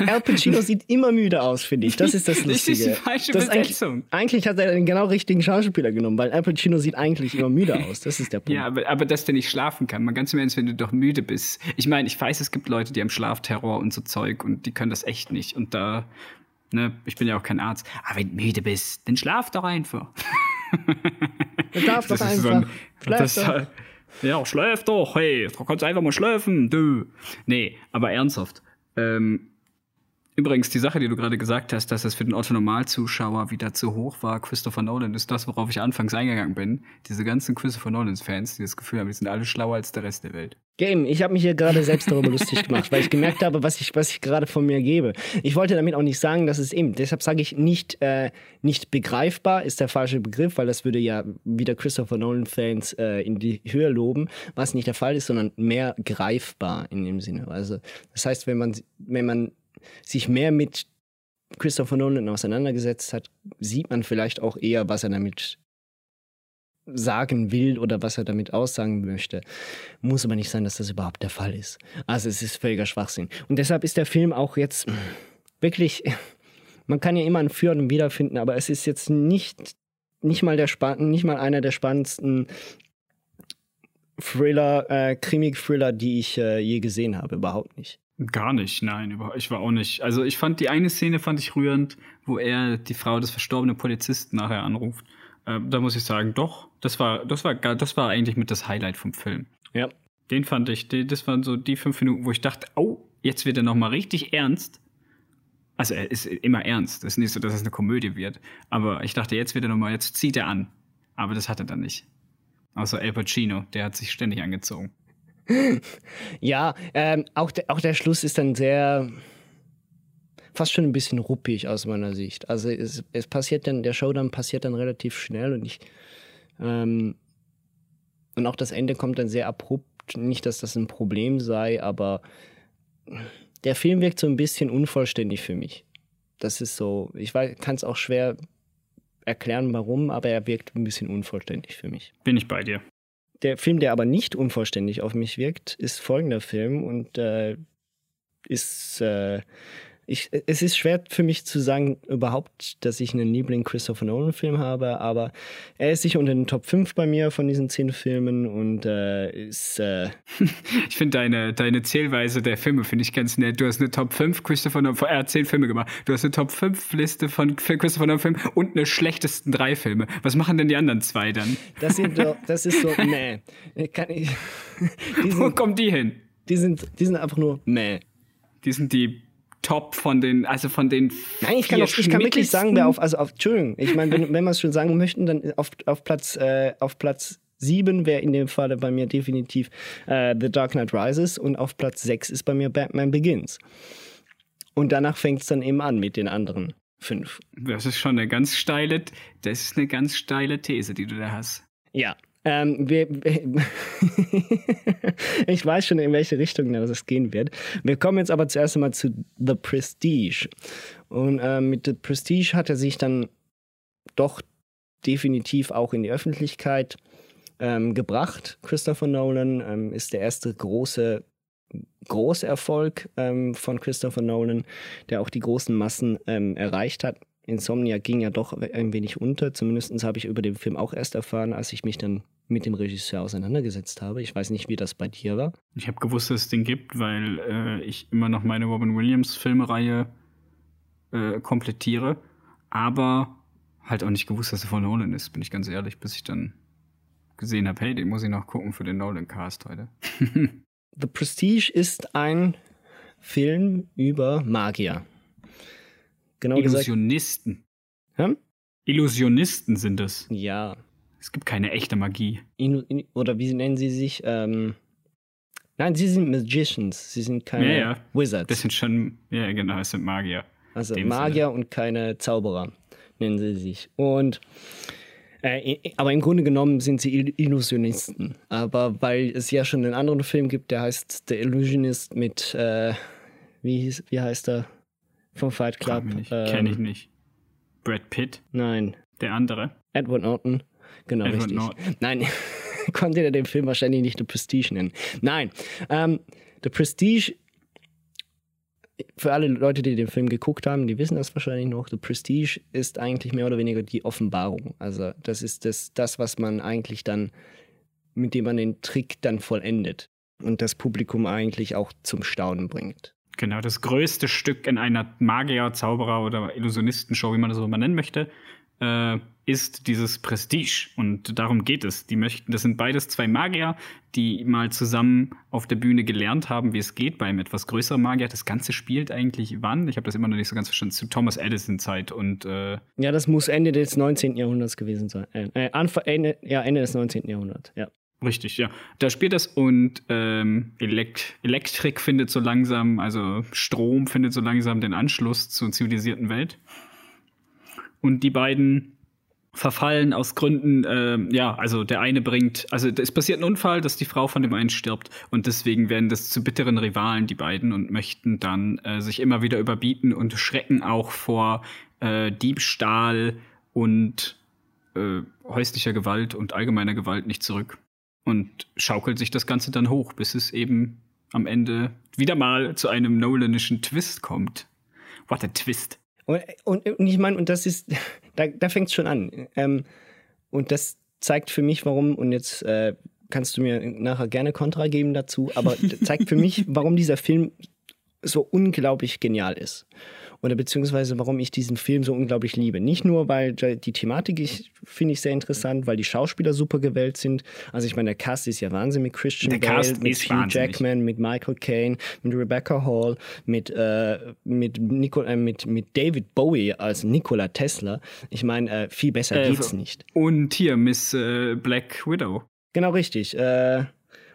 Al Pacino sieht immer müde aus, finde ich. Das ist das Lustige. *laughs* Das ist die falsche das Besetzung. Eigentlich, eigentlich, hat er den genau richtigen Schauspieler genommen, weil Al Pacino sieht eigentlich immer müde aus. Das ist der Punkt. Ja, aber, aber dass der nicht schlafen kann. Man ganz im Ernst, wenn du doch müde bist. Ich meine, ich weiß, es gibt Leute, die haben Schlafterror und so Zeug und die können das echt nicht. Und da, ne, ich bin ja auch kein Arzt. Aber wenn du müde bist, dann schlaf doch einfach. Du darfst *laughs* doch einfach. So ein, das, doch. Ja, schlaf doch, hey, du kannst einfach mal schlafen, du. Nee, aber ernsthaft. Ähm, Übrigens, die Sache, die du gerade gesagt hast, dass es für den Otto-Normalzuschauer wieder zu hoch war, Christopher Nolan, ist das, worauf ich anfangs eingegangen bin. Diese ganzen Christopher Nolans-Fans, die das Gefühl haben, die sind alle schlauer als der Rest der Welt. Game, ich habe mich hier gerade selbst darüber lustig gemacht, weil ich gemerkt habe, was ich, was ich gerade von mir gebe. Ich wollte damit auch nicht sagen, dass es eben, deshalb sage ich nicht, äh, nicht begreifbar ist der falsche Begriff, weil das würde ja wieder Christopher Nolan-Fans äh, in die Höhe loben, was nicht der Fall ist, sondern mehr greifbar in dem Sinne. Also das heißt, wenn man, wenn man sich mehr mit Christopher Nolan auseinandergesetzt hat, sieht man vielleicht auch eher, was er damit sagen will oder was er damit aussagen möchte. Muss aber nicht sein, dass das überhaupt der Fall ist. Also es ist völliger Schwachsinn. Und deshalb ist der Film auch jetzt wirklich, man kann ja immer einen Für und Wiederfinden, aber es ist jetzt nicht, nicht mal der nicht mal einer der spannendsten Thriller, äh, Krimi-Thriller, die ich äh, je gesehen habe. Überhaupt nicht. Gar nicht, nein, ich war auch nicht. Also ich fand die eine Szene fand ich rührend, wo er die Frau des verstorbenen Polizisten nachher anruft. Äh, da muss ich sagen, doch, das war, das war, das war eigentlich mit das Highlight vom Film. Ja. Den fand ich, das waren so die fünf Minuten, wo ich dachte, oh, jetzt wird er noch mal richtig ernst. Also er ist immer ernst. Das ist nicht so, dass es eine Komödie wird. Aber ich dachte, jetzt wird er noch mal, jetzt zieht er an. Aber das hat er dann nicht. Außer Al Pacino, der hat sich ständig angezogen. Ja, ähm, auch, de, auch der Schluss ist dann sehr fast schon ein bisschen ruppig aus meiner Sicht. Also es, es passiert dann, der Showdown passiert dann relativ schnell und ich ähm, und auch das Ende kommt dann sehr abrupt. Nicht, dass das ein Problem sei, aber der Film wirkt so ein bisschen unvollständig für mich. Das ist so, ich kann es auch schwer erklären, warum, aber er wirkt ein bisschen unvollständig für mich. Bin ich bei dir. Der Film, der aber nicht unvollständig auf mich wirkt, ist folgender Film und äh, ist äh, ich, es ist schwer für mich zu sagen überhaupt, dass ich einen Liebling Christopher Nolan Film habe, aber er ist sicher unter den Top 5 bei mir von diesen zehn Filmen und äh, ist. Äh *laughs* ich finde deine, deine Zählweise der Filme finde ich ganz nett. Du hast eine Top 5 Christopher Nolan, er hat zehn Filme gemacht. Du hast eine Top 5 Liste von Christopher Nolan Filmen und eine schlechtesten drei Filme. Was machen denn die anderen zwei dann? Das sind doch, *laughs* das ist so, meh. Kann ich, sind, *laughs* Wo kommen die hin? Die sind, die sind einfach nur meh. Die sind die Top von den, also von den. Nein, ich kann, auch, ich kann wirklich sagen, wer auf, also auf, Entschuldigung, ich meine, wenn, wenn wir es schon sagen möchten, dann auf, auf Platz, äh, auf Platz 7 wäre in dem Falle bei mir definitiv äh, The Dark Knight Rises und auf Platz 6 ist bei mir Batman Begins. Und danach fängt es dann eben an mit den anderen fünf. Das ist schon eine ganz steile, das ist eine ganz steile These, die du da hast. Ja, ähm, wir, *laughs* ich weiß schon, in welche Richtung das gehen wird. Wir kommen jetzt aber zuerst einmal zu The Prestige. Und äh, mit The Prestige hat er sich dann doch definitiv auch in die Öffentlichkeit ähm, gebracht. Christopher Nolan ähm, ist der erste große Großerfolg ähm, von Christopher Nolan, der auch die großen Massen ähm, erreicht hat. Insomnia ging ja doch ein wenig unter. Zumindest habe ich über den Film auch erst erfahren, als ich mich dann mit dem Regisseur auseinandergesetzt habe. Ich weiß nicht, wie das bei dir war. Ich habe gewusst, dass es den gibt, weil äh, ich immer noch meine Robin Williams Filmreihe äh, komplettiere, aber halt auch nicht gewusst, dass er von Nolan ist, bin ich ganz ehrlich, bis ich dann gesehen habe, hey, den muss ich noch gucken für den Nolan Cast heute. *laughs* The Prestige ist ein Film über Magier. Genau Illusionisten. Hm? Illusionisten sind es. Ja, es gibt keine echte Magie. In, in, oder wie nennen sie sich? Ähm, nein, sie sind Magicians. Sie sind keine ja, ja. Wizards. Das sind schon, ja genau, es sind Magier. Also Magier Sinne. und keine Zauberer nennen sie sich. Und äh, aber im Grunde genommen sind sie Illusionisten. Aber weil es ja schon einen anderen Film gibt, der heißt The Illusionist mit, äh, wie, hieß, wie heißt er? Vom Fight Club. Ähm, Kenne ich nicht. Brad Pitt? Nein. Der andere? Edward Norton. Genau, Edward richtig. Norton. Nein, *laughs* konnte er den Film wahrscheinlich nicht The Prestige nennen. Nein, ähm, The Prestige, für alle Leute, die den Film geguckt haben, die wissen das wahrscheinlich noch, The Prestige ist eigentlich mehr oder weniger die Offenbarung. Also das ist das, das was man eigentlich dann, mit dem man den Trick dann vollendet und das Publikum eigentlich auch zum Staunen bringt. Genau, das größte Stück in einer Magier, Zauberer oder Illusionistenshow, wie man das so mal nennen möchte, äh, ist dieses Prestige. Und darum geht es. Die möchten, das sind beides zwei Magier, die mal zusammen auf der Bühne gelernt haben, wie es geht bei einem etwas größeren Magier. Das Ganze spielt eigentlich wann? Ich habe das immer noch nicht so ganz verstanden. Zu Thomas Edison-Zeit und äh Ja, das muss Ende des 19. Jahrhunderts gewesen sein. Äh, äh, Anfang, Ende, ja, Ende des 19. Jahrhunderts, ja. Richtig, ja. Da spielt das und ähm, Elekt Elektrik findet so langsam, also Strom findet so langsam den Anschluss zur zivilisierten Welt. Und die beiden verfallen aus Gründen, äh, ja, also der eine bringt, also es passiert ein Unfall, dass die Frau von dem einen stirbt und deswegen werden das zu bitteren Rivalen, die beiden, und möchten dann äh, sich immer wieder überbieten und schrecken auch vor äh, Diebstahl und äh, häuslicher Gewalt und allgemeiner Gewalt nicht zurück. Und schaukelt sich das Ganze dann hoch, bis es eben am Ende wieder mal zu einem Nolanischen Twist kommt. What a Twist. Und, und, und ich meine, und das ist, *laughs* da, da fängt es schon an. Ähm, und das zeigt für mich, warum, und jetzt äh, kannst du mir nachher gerne Kontra geben dazu, aber *laughs* zeigt für mich, warum dieser Film so unglaublich genial ist oder beziehungsweise warum ich diesen Film so unglaublich liebe. Nicht nur, weil die Thematik ich finde ich sehr interessant, weil die Schauspieler super gewählt sind. Also ich meine, der Cast ist ja Wahnsinn mit Christian der Bale, Cast mit Hugh Jackman, mit Michael Caine, mit Rebecca Hall, mit äh, mit, Nicol äh, mit mit David Bowie als Nikola Tesla. Ich meine, äh, viel besser äh, geht's nicht. Und hier Miss äh, Black Widow. Genau richtig. Äh,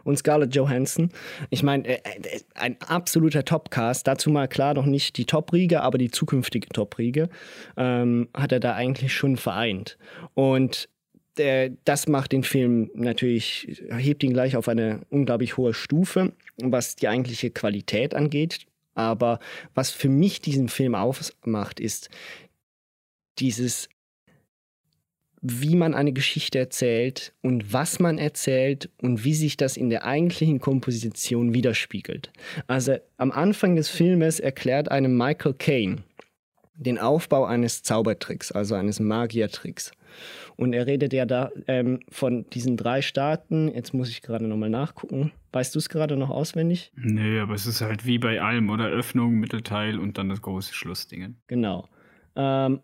und Scarlett Johansson. Ich meine, äh, äh, ein absoluter Topcast. Dazu mal klar noch nicht die Top-Riege, aber die zukünftige Top-Riege ähm, hat er da eigentlich schon vereint. Und äh, das macht den Film natürlich, hebt ihn gleich auf eine unglaublich hohe Stufe, was die eigentliche Qualität angeht. Aber was für mich diesen Film ausmacht, ist dieses wie man eine Geschichte erzählt und was man erzählt und wie sich das in der eigentlichen Komposition widerspiegelt. Also am Anfang des Filmes erklärt einem Michael Caine den Aufbau eines Zaubertricks, also eines Magiertricks. Und er redet ja da ähm, von diesen drei Staaten. Jetzt muss ich gerade nochmal nachgucken. Weißt du es gerade noch auswendig? Nee, aber es ist halt wie bei allem, oder? Öffnung, Mittelteil und dann das große Schlussding. Genau. Ähm,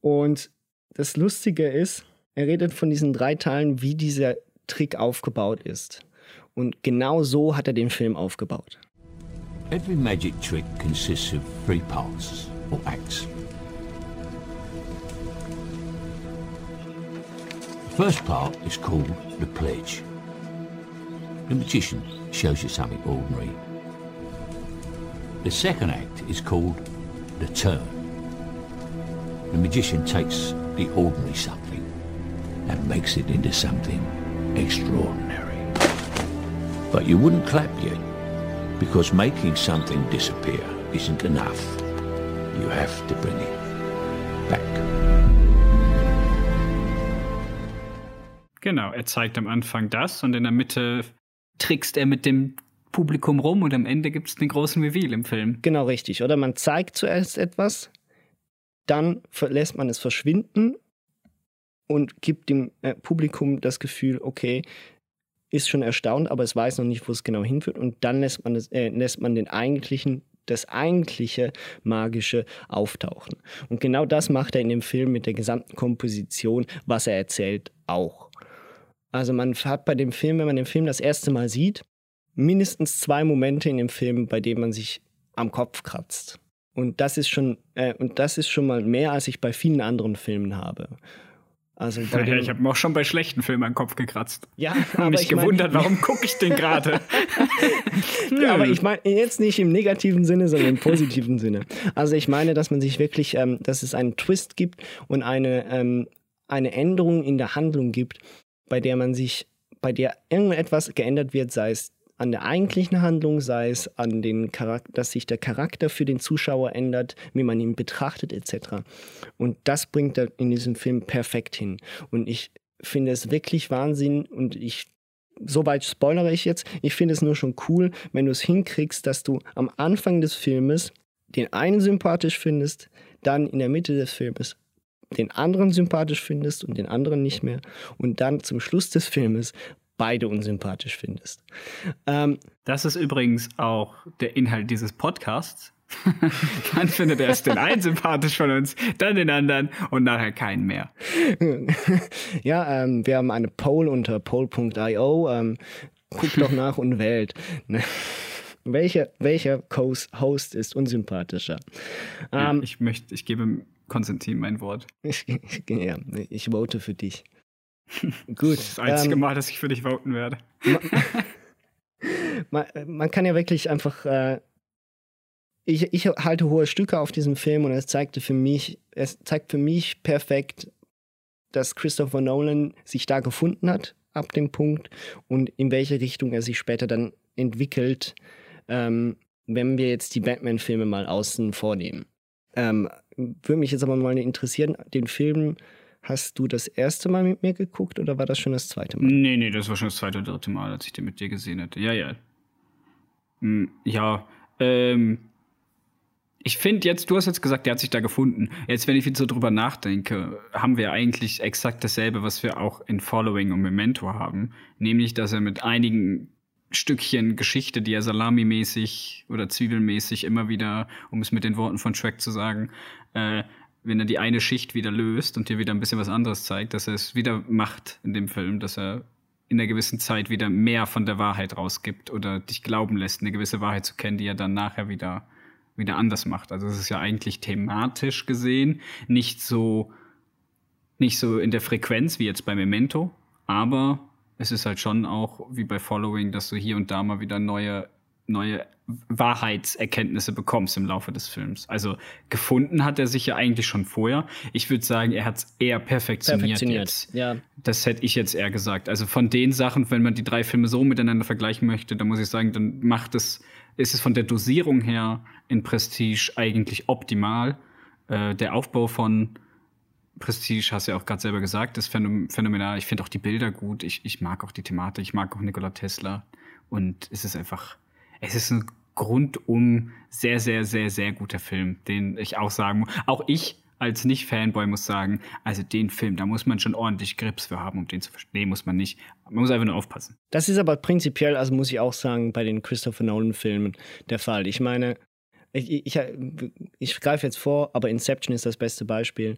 und das Lustige ist, er redet von diesen drei Teilen, wie dieser Trick aufgebaut ist. Und genau so hat er den Film aufgebaut. Every magic trick consists of three parts or acts. The first part is called the pledge. The magician shows you something ordinary. The second act is called the turn. The magician takes the ordinary something and makes it into something extraordinary. But you wouldn't clap yet, because making something disappear isn't enough. You have to bring it back. Genau, er zeigt am Anfang das und in der Mitte trickst er mit dem Publikum rum und am Ende gibt es den großen Reveal im Film. Genau richtig, oder? Man zeigt zuerst etwas, dann lässt man es verschwinden und gibt dem äh, Publikum das Gefühl, okay, ist schon erstaunt, aber es weiß noch nicht, wo es genau hinführt. Und dann lässt man, das, äh, lässt man den eigentlichen, das eigentliche Magische auftauchen. Und genau das macht er in dem Film mit der gesamten Komposition, was er erzählt, auch. Also man hat bei dem Film, wenn man den Film das erste Mal sieht, mindestens zwei Momente in dem Film, bei denen man sich am Kopf kratzt. Und das ist schon, äh, und das ist schon mal mehr, als ich bei vielen anderen Filmen habe. Also ja, ja, ich habe mir auch schon bei schlechten Filmen am Kopf gekratzt. Ja, *laughs* aber mich ich gewundert, mein, warum gucke ich den gerade? *laughs* ja, aber ich meine jetzt nicht im negativen Sinne, sondern im positiven Sinne. Also ich meine, dass man sich wirklich, ähm, dass es einen Twist gibt und eine, ähm, eine Änderung in der Handlung gibt, bei der man sich, bei der irgendetwas geändert wird, sei es an der eigentlichen Handlung, sei es an den Charakter, dass sich der Charakter für den Zuschauer ändert, wie man ihn betrachtet etc. Und das bringt er in diesem Film perfekt hin. Und ich finde es wirklich Wahnsinn und ich soweit spoilere ich jetzt. Ich finde es nur schon cool, wenn du es hinkriegst, dass du am Anfang des Filmes den einen sympathisch findest, dann in der Mitte des Filmes den anderen sympathisch findest und den anderen nicht mehr und dann zum Schluss des Filmes beide unsympathisch findest. Ähm, das ist übrigens auch der Inhalt dieses Podcasts. *laughs* dann findet erst den einen sympathisch von uns, dann den anderen und nachher keinen mehr. *laughs* ja, ähm, wir haben eine Poll unter poll.io. Ähm, guckt doch nach und wählt. Ne? welcher, welcher Host ist unsympathischer? Ähm, ich möchte, ich gebe Konstantin mein Wort. Ich, *laughs* ja, ich vote für dich. Gut. Das, das einzige ähm, Mal, dass ich für dich voten werde. man, *laughs* man, kann ja wirklich einfach. Äh, ich, ich halte hohe Stücke auf diesem Film und es zeigte für mich, es zeigt für mich perfekt, dass Christopher Nolan sich da gefunden hat ab dem Punkt und in welche Richtung er sich später dann entwickelt, ähm, wenn wir jetzt die Batman-Filme mal außen vornehmen. Ähm, würde mich jetzt aber mal interessieren, den Film Hast du das erste Mal mit mir geguckt oder war das schon das zweite Mal? Nee, nee, das war schon das zweite oder dritte Mal, als ich den mit dir gesehen hatte. Ja, ja. Hm, ja, ähm. Ich finde jetzt, du hast jetzt gesagt, der hat sich da gefunden. Jetzt, wenn ich jetzt so drüber nachdenke, haben wir eigentlich exakt dasselbe, was wir auch in Following und Memento haben. Nämlich, dass er mit einigen Stückchen Geschichte, die er salamimäßig oder zwiebelmäßig immer wieder, um es mit den Worten von Track zu sagen, äh, wenn er die eine Schicht wieder löst und dir wieder ein bisschen was anderes zeigt, dass er es wieder macht in dem Film, dass er in einer gewissen Zeit wieder mehr von der Wahrheit rausgibt oder dich glauben lässt, eine gewisse Wahrheit zu kennen, die er dann nachher wieder, wieder anders macht. Also es ist ja eigentlich thematisch gesehen nicht so, nicht so in der Frequenz wie jetzt bei Memento, aber es ist halt schon auch wie bei Following, dass du hier und da mal wieder neue, neue Wahrheitserkenntnisse bekommst im Laufe des Films. Also gefunden hat er sich ja eigentlich schon vorher. Ich würde sagen, er hat es eher perfektioniert. perfektioniert jetzt. Ja. Das hätte ich jetzt eher gesagt. Also von den Sachen, wenn man die drei Filme so miteinander vergleichen möchte, dann muss ich sagen, dann macht es, ist es von der Dosierung her in Prestige eigentlich optimal. Äh, der Aufbau von Prestige, hast du ja auch gerade selber gesagt, ist phänomenal. Ich finde auch die Bilder gut. Ich, ich mag auch die Thematik. Ich mag auch Nikola Tesla. Und es ist einfach, es ist ein rundum sehr, sehr, sehr, sehr guter Film, den ich auch sagen muss. Auch ich als Nicht-Fanboy muss sagen, also den Film, da muss man schon ordentlich Grips für haben, um den zu verstehen. Nee, muss man nicht. Man muss einfach nur aufpassen. Das ist aber prinzipiell, also muss ich auch sagen, bei den Christopher Nolan-Filmen der Fall. Ich meine, ich, ich, ich greife jetzt vor, aber Inception ist das beste Beispiel.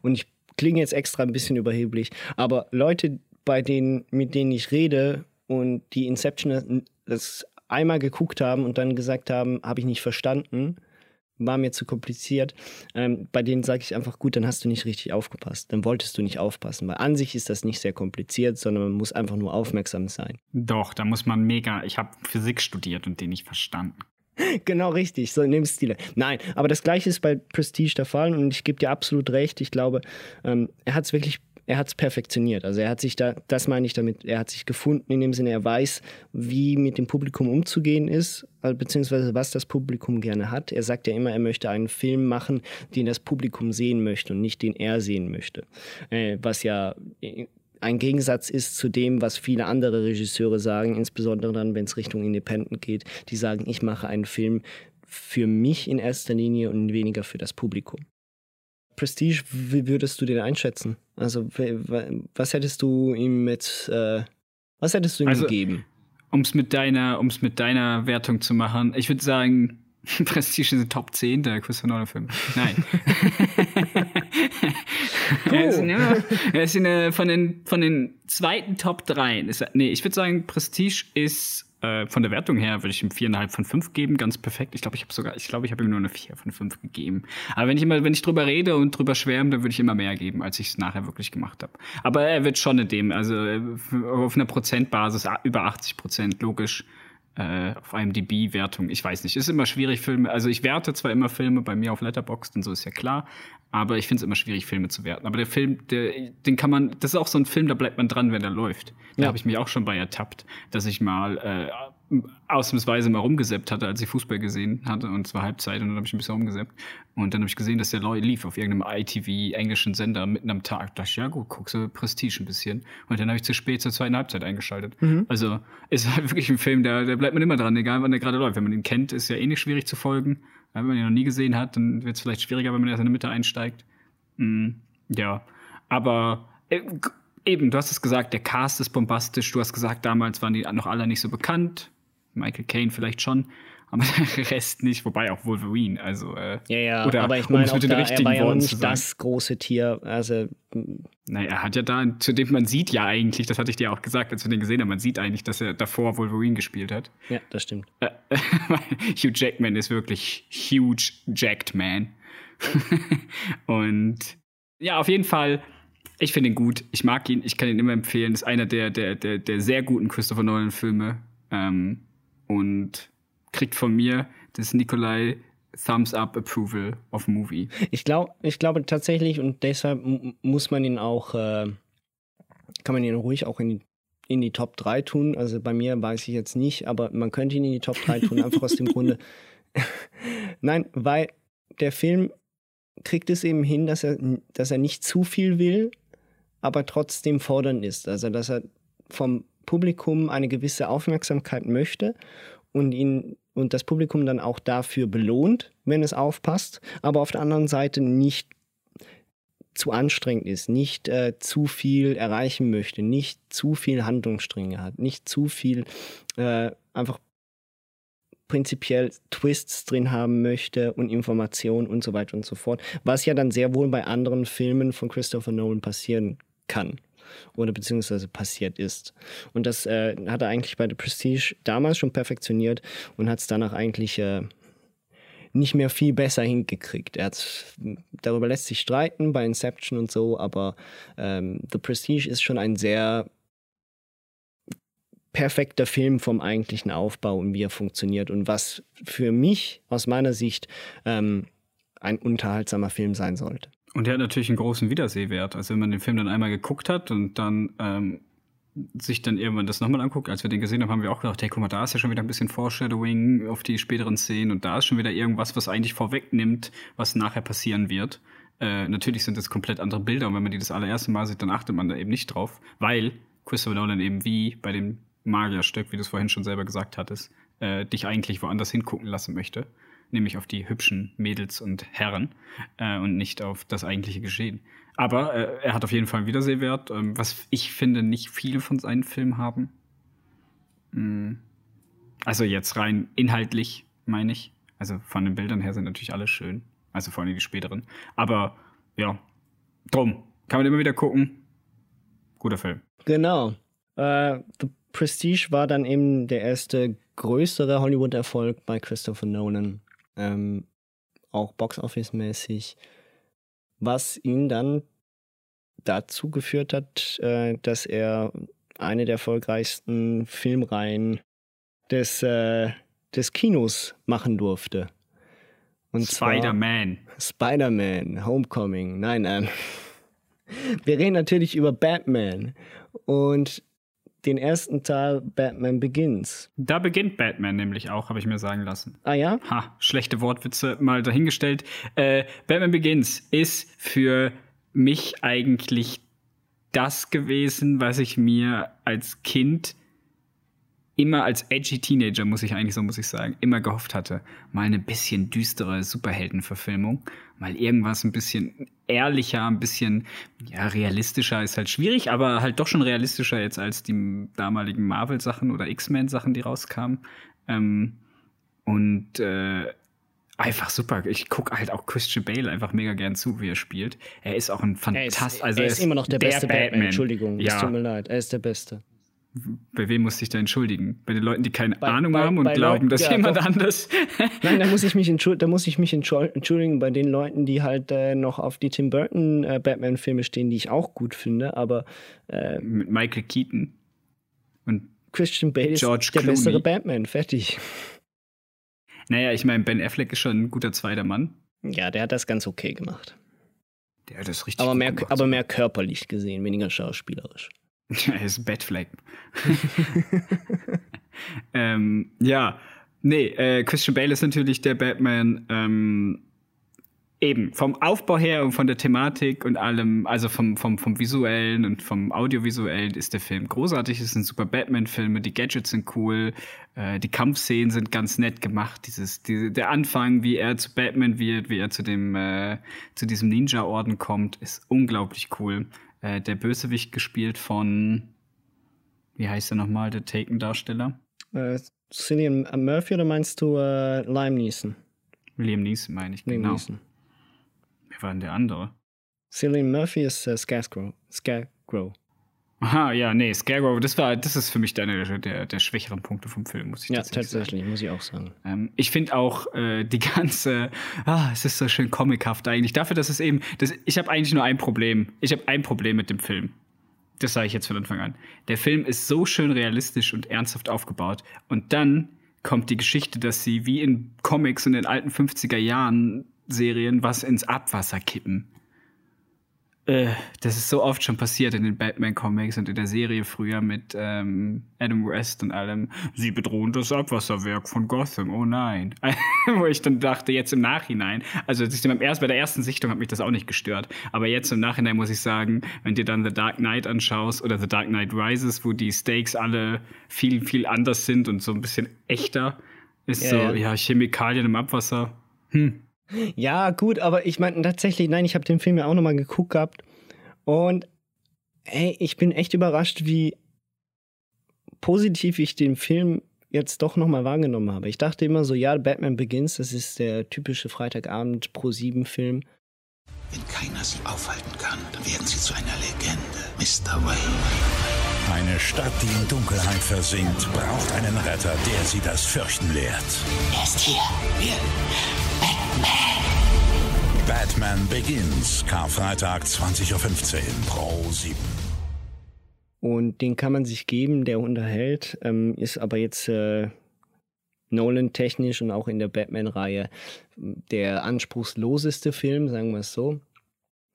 Und ich klinge jetzt extra ein bisschen überheblich, aber Leute, bei denen, mit denen ich rede und die Inception das einmal geguckt haben und dann gesagt haben, habe ich nicht verstanden, war mir zu kompliziert. Ähm, bei denen sage ich einfach, gut, dann hast du nicht richtig aufgepasst. Dann wolltest du nicht aufpassen. Weil an sich ist das nicht sehr kompliziert, sondern man muss einfach nur aufmerksam sein. Doch, da muss man mega. Ich habe Physik studiert und den nicht verstanden. *laughs* genau richtig, so in dem Stile. Nein, aber das gleiche ist bei Prestige der Fall und ich gebe dir absolut recht. Ich glaube, ähm, er hat es wirklich er hat es perfektioniert. Also er hat sich da, das meine ich damit, er hat sich gefunden in dem Sinne, er weiß, wie mit dem Publikum umzugehen ist, äh, beziehungsweise was das Publikum gerne hat. Er sagt ja immer, er möchte einen Film machen, den das Publikum sehen möchte und nicht den er sehen möchte. Äh, was ja äh, ein Gegensatz ist zu dem, was viele andere Regisseure sagen, insbesondere dann, wenn es Richtung Independent geht, die sagen, ich mache einen Film für mich in erster Linie und weniger für das Publikum. Prestige, wie würdest du den einschätzen? Also, was hättest du ihm mit, äh, was hättest du ihm also, gegeben? Um es mit deiner, um es mit deiner Wertung zu machen, ich würde sagen, *laughs* Prestige ist Top 10 der Christopher Nolan Film. Nein. oh. *laughs* er ist, immer, er ist eine, von den, von den zweiten Top 3. Ist, nee, ich würde sagen, Prestige ist äh, von der Wertung her würde ich ihm viereinhalb von fünf geben, ganz perfekt. Ich glaube, ich habe sogar, ich glaube, ich habe ihm nur eine vier von fünf gegeben. Aber wenn ich immer, wenn ich drüber rede und drüber schwärme, dann würde ich immer mehr geben, als ich es nachher wirklich gemacht habe. Aber er wird schon in dem, also äh, auf einer Prozentbasis über 80 Prozent, logisch äh, auf IMDb-Wertung. Ich weiß nicht, ist immer schwierig, Filme. Also ich werte zwar immer Filme bei mir auf Letterboxd und so ist ja klar, aber ich finde es immer schwierig, Filme zu werten. Aber der Film, der, den kann man, das ist auch so ein Film, da bleibt man dran, wenn er läuft. Da ja. habe ich mich auch schon bei ertappt, dass ich mal äh, ausnahmsweise mal rumgeseppt hatte, als ich Fußball gesehen hatte und zwar Halbzeit und dann habe ich ein bisschen rumgeseppt und dann habe ich gesehen, dass der Loy lief auf irgendeinem ITV englischen Sender mitten am Tag. Da dachte ich, ja gut, guckst du Prestige ein bisschen und dann habe ich zu spät zur zweiten Halbzeit eingeschaltet. Mhm. Also ist halt *laughs* wirklich ein Film, der, der bleibt man immer dran, egal wann der gerade läuft. Wenn man ihn kennt, ist ja eh nicht schwierig zu folgen. Wenn man ihn noch nie gesehen hat, dann wird es vielleicht schwieriger, wenn man erst in der Mitte einsteigt. Mhm. Ja, aber äh, eben, du hast es gesagt, der Cast ist bombastisch. Du hast gesagt, damals waren die noch alle nicht so bekannt. Michael Caine vielleicht schon, aber *laughs* der Rest nicht, wobei auch Wolverine, also äh, ja, ja, oder aber ich meine, um da, er war ja nicht das große Tier, also naja, er hat ja da, zu dem man sieht ja eigentlich, das hatte ich dir auch gesagt, als wir den gesehen haben, man sieht eigentlich, dass er davor Wolverine gespielt hat. Ja, das stimmt. Äh, *laughs* Hugh Jackman ist wirklich huge jacked man. *laughs* Und ja, auf jeden Fall, ich finde ihn gut. Ich mag ihn, ich kann ihn immer empfehlen. Ist einer der, der, der, der sehr guten Christopher Nolan-Filme. Ähm, und kriegt von mir das Nikolai Thumbs Up Approval of Movie. Ich glaube, ich glaube tatsächlich und deshalb muss man ihn auch, äh, kann man ihn ruhig auch in die, in die Top 3 tun. Also bei mir weiß ich jetzt nicht, aber man könnte ihn in die Top 3 tun, einfach aus dem Grunde. *laughs* Nein, weil der Film kriegt es eben hin, dass er, dass er nicht zu viel will, aber trotzdem fordernd ist. Also dass er vom Publikum eine gewisse Aufmerksamkeit möchte und ihn und das Publikum dann auch dafür belohnt, wenn es aufpasst, aber auf der anderen Seite nicht zu anstrengend ist, nicht äh, zu viel erreichen möchte, nicht zu viel Handlungsstränge hat, nicht zu viel äh, einfach prinzipiell Twists drin haben möchte und Informationen und so weiter und so fort, was ja dann sehr wohl bei anderen Filmen von Christopher Nolan passieren kann oder beziehungsweise passiert ist. Und das äh, hat er eigentlich bei The Prestige damals schon perfektioniert und hat es danach eigentlich äh, nicht mehr viel besser hingekriegt. Er darüber lässt sich streiten bei Inception und so, aber ähm, The Prestige ist schon ein sehr perfekter Film vom eigentlichen Aufbau und wie er funktioniert und was für mich aus meiner Sicht ähm, ein unterhaltsamer Film sein sollte. Und der hat natürlich einen großen Wiedersehwert. Also wenn man den Film dann einmal geguckt hat und dann ähm, sich dann irgendwann das nochmal anguckt, als wir den gesehen haben, haben wir auch gedacht, hey, guck mal, da ist ja schon wieder ein bisschen Foreshadowing auf die späteren Szenen und da ist schon wieder irgendwas, was eigentlich vorwegnimmt, was nachher passieren wird. Äh, natürlich sind das komplett andere Bilder und wenn man die das allererste Mal sieht, dann achtet man da eben nicht drauf, weil Christopher Nolan eben wie bei dem Magierstück, wie du es vorhin schon selber gesagt hattest, äh, dich eigentlich woanders hingucken lassen möchte, nämlich auf die hübschen Mädels und Herren äh, und nicht auf das eigentliche Geschehen. Aber äh, er hat auf jeden Fall einen Wiedersehwert, ähm, was ich finde, nicht viele von seinen Filmen haben. Mm. Also jetzt rein inhaltlich, meine ich. Also von den Bildern her sind natürlich alle schön. Also vor allem die späteren. Aber ja, drum. Kann man immer wieder gucken. Guter Film. Genau. Äh, The Prestige war dann eben der erste größere Hollywood-Erfolg bei Christopher Nolan. Ähm, auch Box-Office-mäßig. Was ihn dann dazu geführt hat, äh, dass er eine der erfolgreichsten Filmreihen des, äh, des Kinos machen durfte. Spider-Man. Spider-Man, Homecoming. Nein, ähm, *laughs* wir reden natürlich über Batman und den ersten Teil Batman Begins. Da beginnt Batman nämlich auch, habe ich mir sagen lassen. Ah ja? Ha, schlechte Wortwitze mal dahingestellt. Äh, Batman Begins ist für mich eigentlich das gewesen, was ich mir als Kind immer als edgy Teenager, muss ich eigentlich so, muss ich sagen, immer gehofft hatte. Mal eine bisschen düstere Superheldenverfilmung. Mal irgendwas ein bisschen ehrlicher, ein bisschen, ja, realistischer ist halt schwierig, aber halt doch schon realistischer jetzt als die damaligen Marvel-Sachen oder X-Men-Sachen, die rauskamen. Ähm, und äh, einfach super. Ich gucke halt auch Christian Bale einfach mega gern zu, wie er spielt. Er ist auch ein fantastisch. Also er ist immer noch der, der beste Batman. Batman. Entschuldigung, es Ja. tut mir leid. Er ist der Beste. Bei wem muss ich da entschuldigen? Bei den Leuten, die keine Bei- Ahnung bei- haben und glauben, Leuten- dass ja, jemand doch. anders. *laughs* Nein, da muss ich mich, entschuld da muss ich mich entschul- entschuldigen bei den Leuten, die halt äh, noch auf die Tim Burton äh, Batman-Filme stehen, die ich auch gut finde. Aber äh, mit Michael Keaton. Und Christian Bale ist George der Clooney. bessere Batman. Fertig. naja, ich meine, Ben Affleck ist schon ein guter zweiter Mann. Ja, der hat das ganz okay gemacht. Der hat das richtig Aber gut mehr, gemacht. aber mehr körperlich gesehen, weniger schauspielerisch. Er *laughs* ist Batfleck. *laughs* ähm, ja, nee, äh, Christian Bale ist natürlich der Batman. Ähm, eben vom Aufbau her und von der Thematik und allem, also vom, vom, vom visuellen und vom audiovisuellen ist der Film großartig. Es sind super Batman-Filme, die Gadgets sind cool, äh, die Kampfszenen sind ganz nett gemacht. Dieses, diese, der Anfang, wie er zu Batman wird, wie er zu dem, äh, zu diesem Ninja-Orden kommt, ist unglaublich cool. Äh, der Bösewicht gespielt von, wie heißt er nochmal, der Taken-Darsteller? Äh, Cillian Murphy oder meinst du äh, Lime Neeson? Liam Neeson, meine ich, Liam genau. Neeson. Wer war denn der andere? Cillian Murphy ist äh, Scarecrow. Scarecrow. Aha, ja, nee, Scarecrow, das war, das ist für mich einer der, der, der schwächeren Punkte vom Film, muss ich Ja, tatsächlich sagen. tatsächlich, muss ich auch sagen. Ähm, ich finde auch äh, die ganze, ah, es ist so schön comichaft eigentlich. Dafür, dass es eben, das, ich habe eigentlich nur ein Problem. Ich habe ein Problem mit dem Film. Das sage ich jetzt von Anfang an. Der Film ist so schön realistisch und ernsthaft aufgebaut. Und dann kommt die Geschichte, dass sie wie in Comics und in alten 50er Jahren Serien was ins Abwasser kippen. Äh, das ist so oft schon passiert in den Batman-Comics und in der Serie früher mit ähm, Adam West und allem. Sie bedrohen das Abwasserwerk von Gotham, oh nein. *laughs* Wo ich dann dachte, jetzt im Nachhinein, also erst, bei der ersten Sichtung hat mich das auch nicht gestört. Aber jetzt im Nachhinein muss ich sagen, wenn dir dann The Dark Knight anschaust oder The Dark Knight Rises, wo die Stakes alle viel, viel anders sind und so ein bisschen echter, ist Ja, so, ja. ja, Chemikalien im Abwasser. Hm. Ja, gut, aber ich meine tatsächlich, nein, ich habe den Film ja auch nochmal geguckt gehabt und hey, ich bin echt überrascht, wie positiv ich den Film jetzt doch nochmal wahrgenommen habe. Ich dachte immer so, ja, Batman Begins, das ist der typische Freitagabend pro sieben Film. Wenn keiner sie aufhalten kann, dann werden sie zu einer Legende. Mr. Wayne. Eine Stadt, die in Dunkelheit versinkt, braucht einen Retter, der sie das Fürchten lehrt. Er ist hier. Hier. Batman Begins, Karfreitag 20.15 Uhr pro 7. Und den kann man sich geben, der unterhält, ähm, ist aber jetzt äh, Nolan-technisch und auch in der Batman-Reihe der anspruchsloseste Film, sagen wir es so.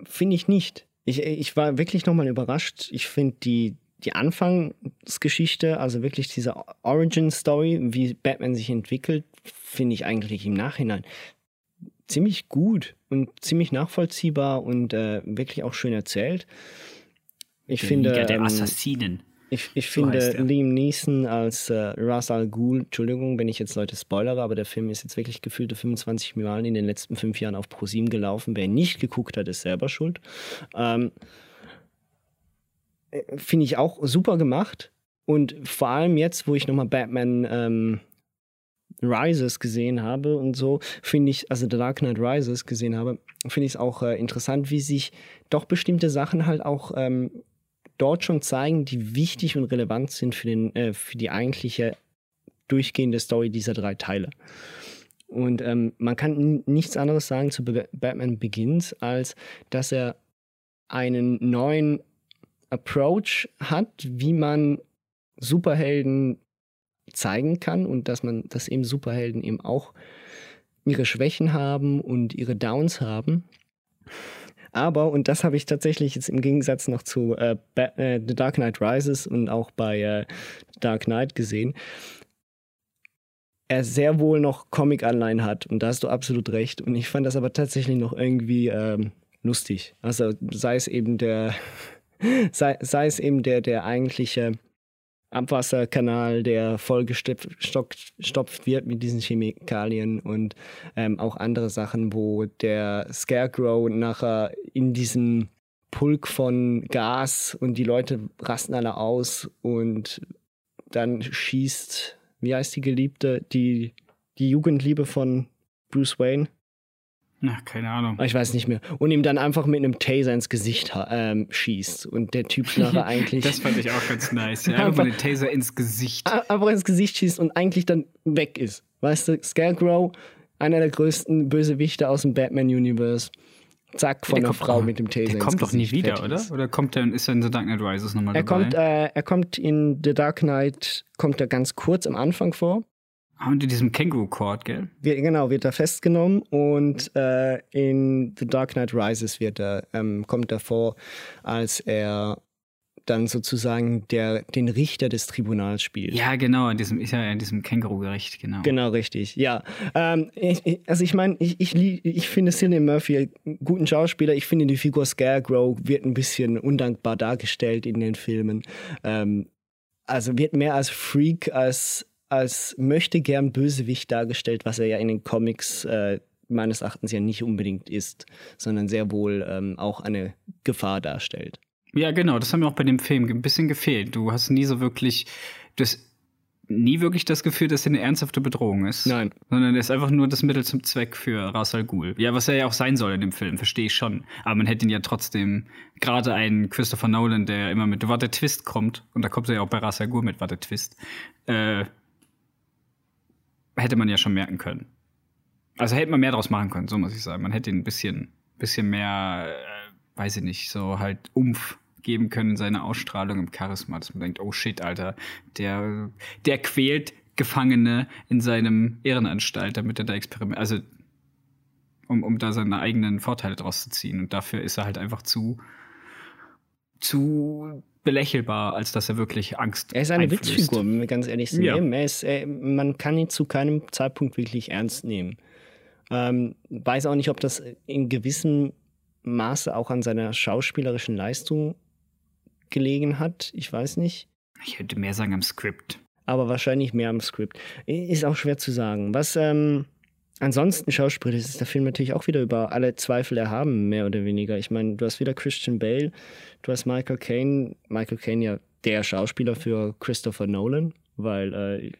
Finde ich nicht. Ich, ich war wirklich nochmal überrascht. Ich finde die, die Anfangsgeschichte, also wirklich diese Origin-Story, wie Batman sich entwickelt, finde ich eigentlich im Nachhinein ziemlich gut und ziemlich nachvollziehbar und äh, wirklich auch schön erzählt. Ich der finde. Liga der ähm, Assassinen. Ich, ich So finde. Liam Neeson als äh, Ra's al Ghul, Entschuldigung, wenn ich jetzt Leute spoilere, aber der Film ist jetzt wirklich gefühlte 25 Mal in den letzten fünf Jahren auf ProSieben gelaufen. Wer nicht geguckt hat, ist selber schuld. Ähm, äh, finde ich auch super gemacht. Und vor allem jetzt, wo ich nochmal Batman ähm, Rises gesehen habe und so, finde ich, also The Dark Knight Rises gesehen habe, finde ich es auch äh, interessant, wie sich doch bestimmte Sachen halt auch ähm, dort schon zeigen, die wichtig und relevant sind für, den, äh, für die eigentliche durchgehende Story dieser drei Teile. Und ähm, man kann nichts anderes sagen zu Be Batman Begins, als dass er einen neuen Approach hat, wie man Superhelden zeigen kann und dass man, dass eben Superhelden eben auch ihre Schwächen haben und ihre Downs haben. Aber, und das habe ich tatsächlich jetzt im Gegensatz noch zu äh, äh, The Dark Knight Rises und auch bei äh, Dark Knight gesehen, er sehr wohl noch Comic-Anleihen hat. Und da hast du absolut recht. Und ich fand das aber tatsächlich noch irgendwie ähm, lustig. Also sei es eben der, *laughs* sei, sei es eben der, der eigentliche Abwasserkanal, der vollgestopft wird mit diesen Chemikalien und ähm, auch andere Sachen, wo der Scarecrow nachher in diesem Pulk von Gas und die Leute rasten alle aus und dann schießt, wie heißt die Geliebte, die, die Jugendliebe von Bruce Wayne? Na, keine Ahnung. Ich weiß nicht mehr. Und ihm dann einfach mit einem Taser ins Gesicht ähm, schießt. Und der Typ nachher *laughs* eigentlich. Das fand ich auch ganz nice. Ja, Einfach- den Taser ins Gesicht. einfach ins Gesicht schießt und eigentlich dann weg ist. Weißt du, Scarecrow, einer der größten Bösewichte aus dem Batman-Universe. Zack, von Der einer kommt- Frau mit dem Taser. Der kommt doch nie wieder, oder? Oder kommt er, ist er in The Dark Knight Rises nochmal Er dabei? kommt, äh, er kommt in The Dark Knight, kommt er ganz kurz am Anfang vor. Und in diesem Känguru-Court, gell? Wird, genau, wird er festgenommen und äh, in The Dark Knight Rises wird er, ähm, kommt er vor, als er dann sozusagen der, den Richter des Tribunals spielt. Ja, genau, in diesem, ist ja in diesem Känguru-Gericht, genau. Genau, richtig. Ja. Ähm, ich, also ich meine, ich, ich, ich finde Cillian Murphy einen guten Schauspieler. Ich finde die Figur Scarecrow wird ein bisschen undankbar dargestellt in den Filmen. Ähm, also wird mehr als Freak, als, als möchte gern Bösewicht dargestellt, was er ja in den Comics äh, meines Erachtens ja nicht unbedingt ist, sondern sehr wohl ähm, auch eine Gefahr darstellt. Ja, genau, das hat mir auch bei dem Film ein bisschen gefehlt. Du hast nie so wirklich, du hast nie wirklich das Gefühl, dass er eine ernsthafte Bedrohung ist. Nein. Sondern er ist einfach nur das Mittel zum Zweck für Ra's al Ghul. Ja, was er ja auch sein soll in dem Film, verstehe ich schon. Aber man hätte ihn ja trotzdem, gerade einen Christopher Nolan, der immer mit Warte Twist kommt, und da kommt er ja auch bei Ra's al Ghul mit Warte Twist, äh, hätte man ja schon merken können. Also hätte man mehr draus machen können, so muss ich sagen. Man hätte ihn ein bisschen, bisschen mehr, äh, weiß ich nicht, so halt Umf geben können in seiner Ausstrahlung im Charisma, dass man denkt, oh shit, Alter, der, der quält Gefangene in seinem Irrenanstalt, damit er da experimentiert, also um, um da seine eigenen Vorteile draus zu ziehen. Und dafür ist er halt einfach zu, zu belächelbar, als dass er wirklich Angst Er ist eine einflößt. Witzfigur, wenn wir ganz ehrlich sind. Ja. Er ist, äh, man kann ihn zu keinem Zeitpunkt wirklich ernst nehmen. Ähm, weiß auch nicht, ob das in gewissem Maße auch an seiner schauspielerischen Leistung gelegen hat. Ich weiß nicht. Ich hätte mehr sagen am Skript. Aber wahrscheinlich mehr am Skript. Ist auch schwer zu sagen. Was ähm, ansonsten schauspielerisch ist der Film natürlich auch wieder über alle Zweifel erhaben, mehr oder weniger. Ich meine, du hast wieder Christian Bale, du hast Michael Caine. Michael Caine ja der Schauspieler für Christopher Nolan, weil äh,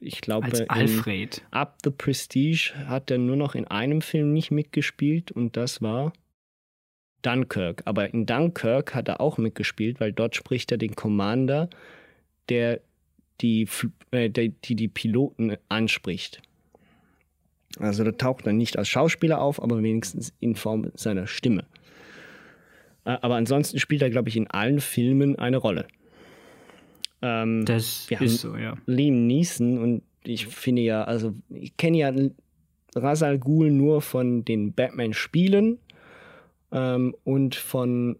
ich glaube, Als Alfred. Up the Prestige hat er nur noch in einem Film nicht mitgespielt und das war Dunkirk. Aber in Dunkirk hat er auch mitgespielt, weil dort spricht er den Commander, der die, äh, die, die Piloten anspricht. Also da taucht er nicht als Schauspieler auf, aber wenigstens in Form seiner Stimme. Äh, aber ansonsten spielt er, glaube ich, in allen Filmen eine Rolle. Ähm, das ist so, ja. Liam Neeson und ich finde ja, also ich kenne ja Ra's al Ghul nur von den Batman-Spielen ähm, und von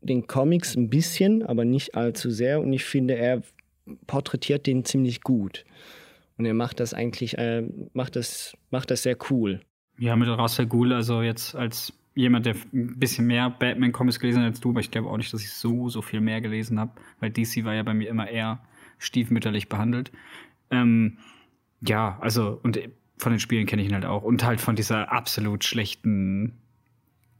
den Comics ein bisschen, aber nicht allzu sehr. Und ich finde, er porträtiert den ziemlich gut. Und er macht das eigentlich, äh, macht das, macht das sehr cool. Ja, mit Russell Ghul, also jetzt als jemand, der ein bisschen mehr Batman-Comics gelesen hat als du, aber ich glaube auch nicht, dass ich so, so viel mehr gelesen habe, weil DC war ja bei mir immer eher stiefmütterlich behandelt. Ähm, ja, also, und von den Spielen kenne ich ihn halt auch. Und halt von dieser absolut schlechten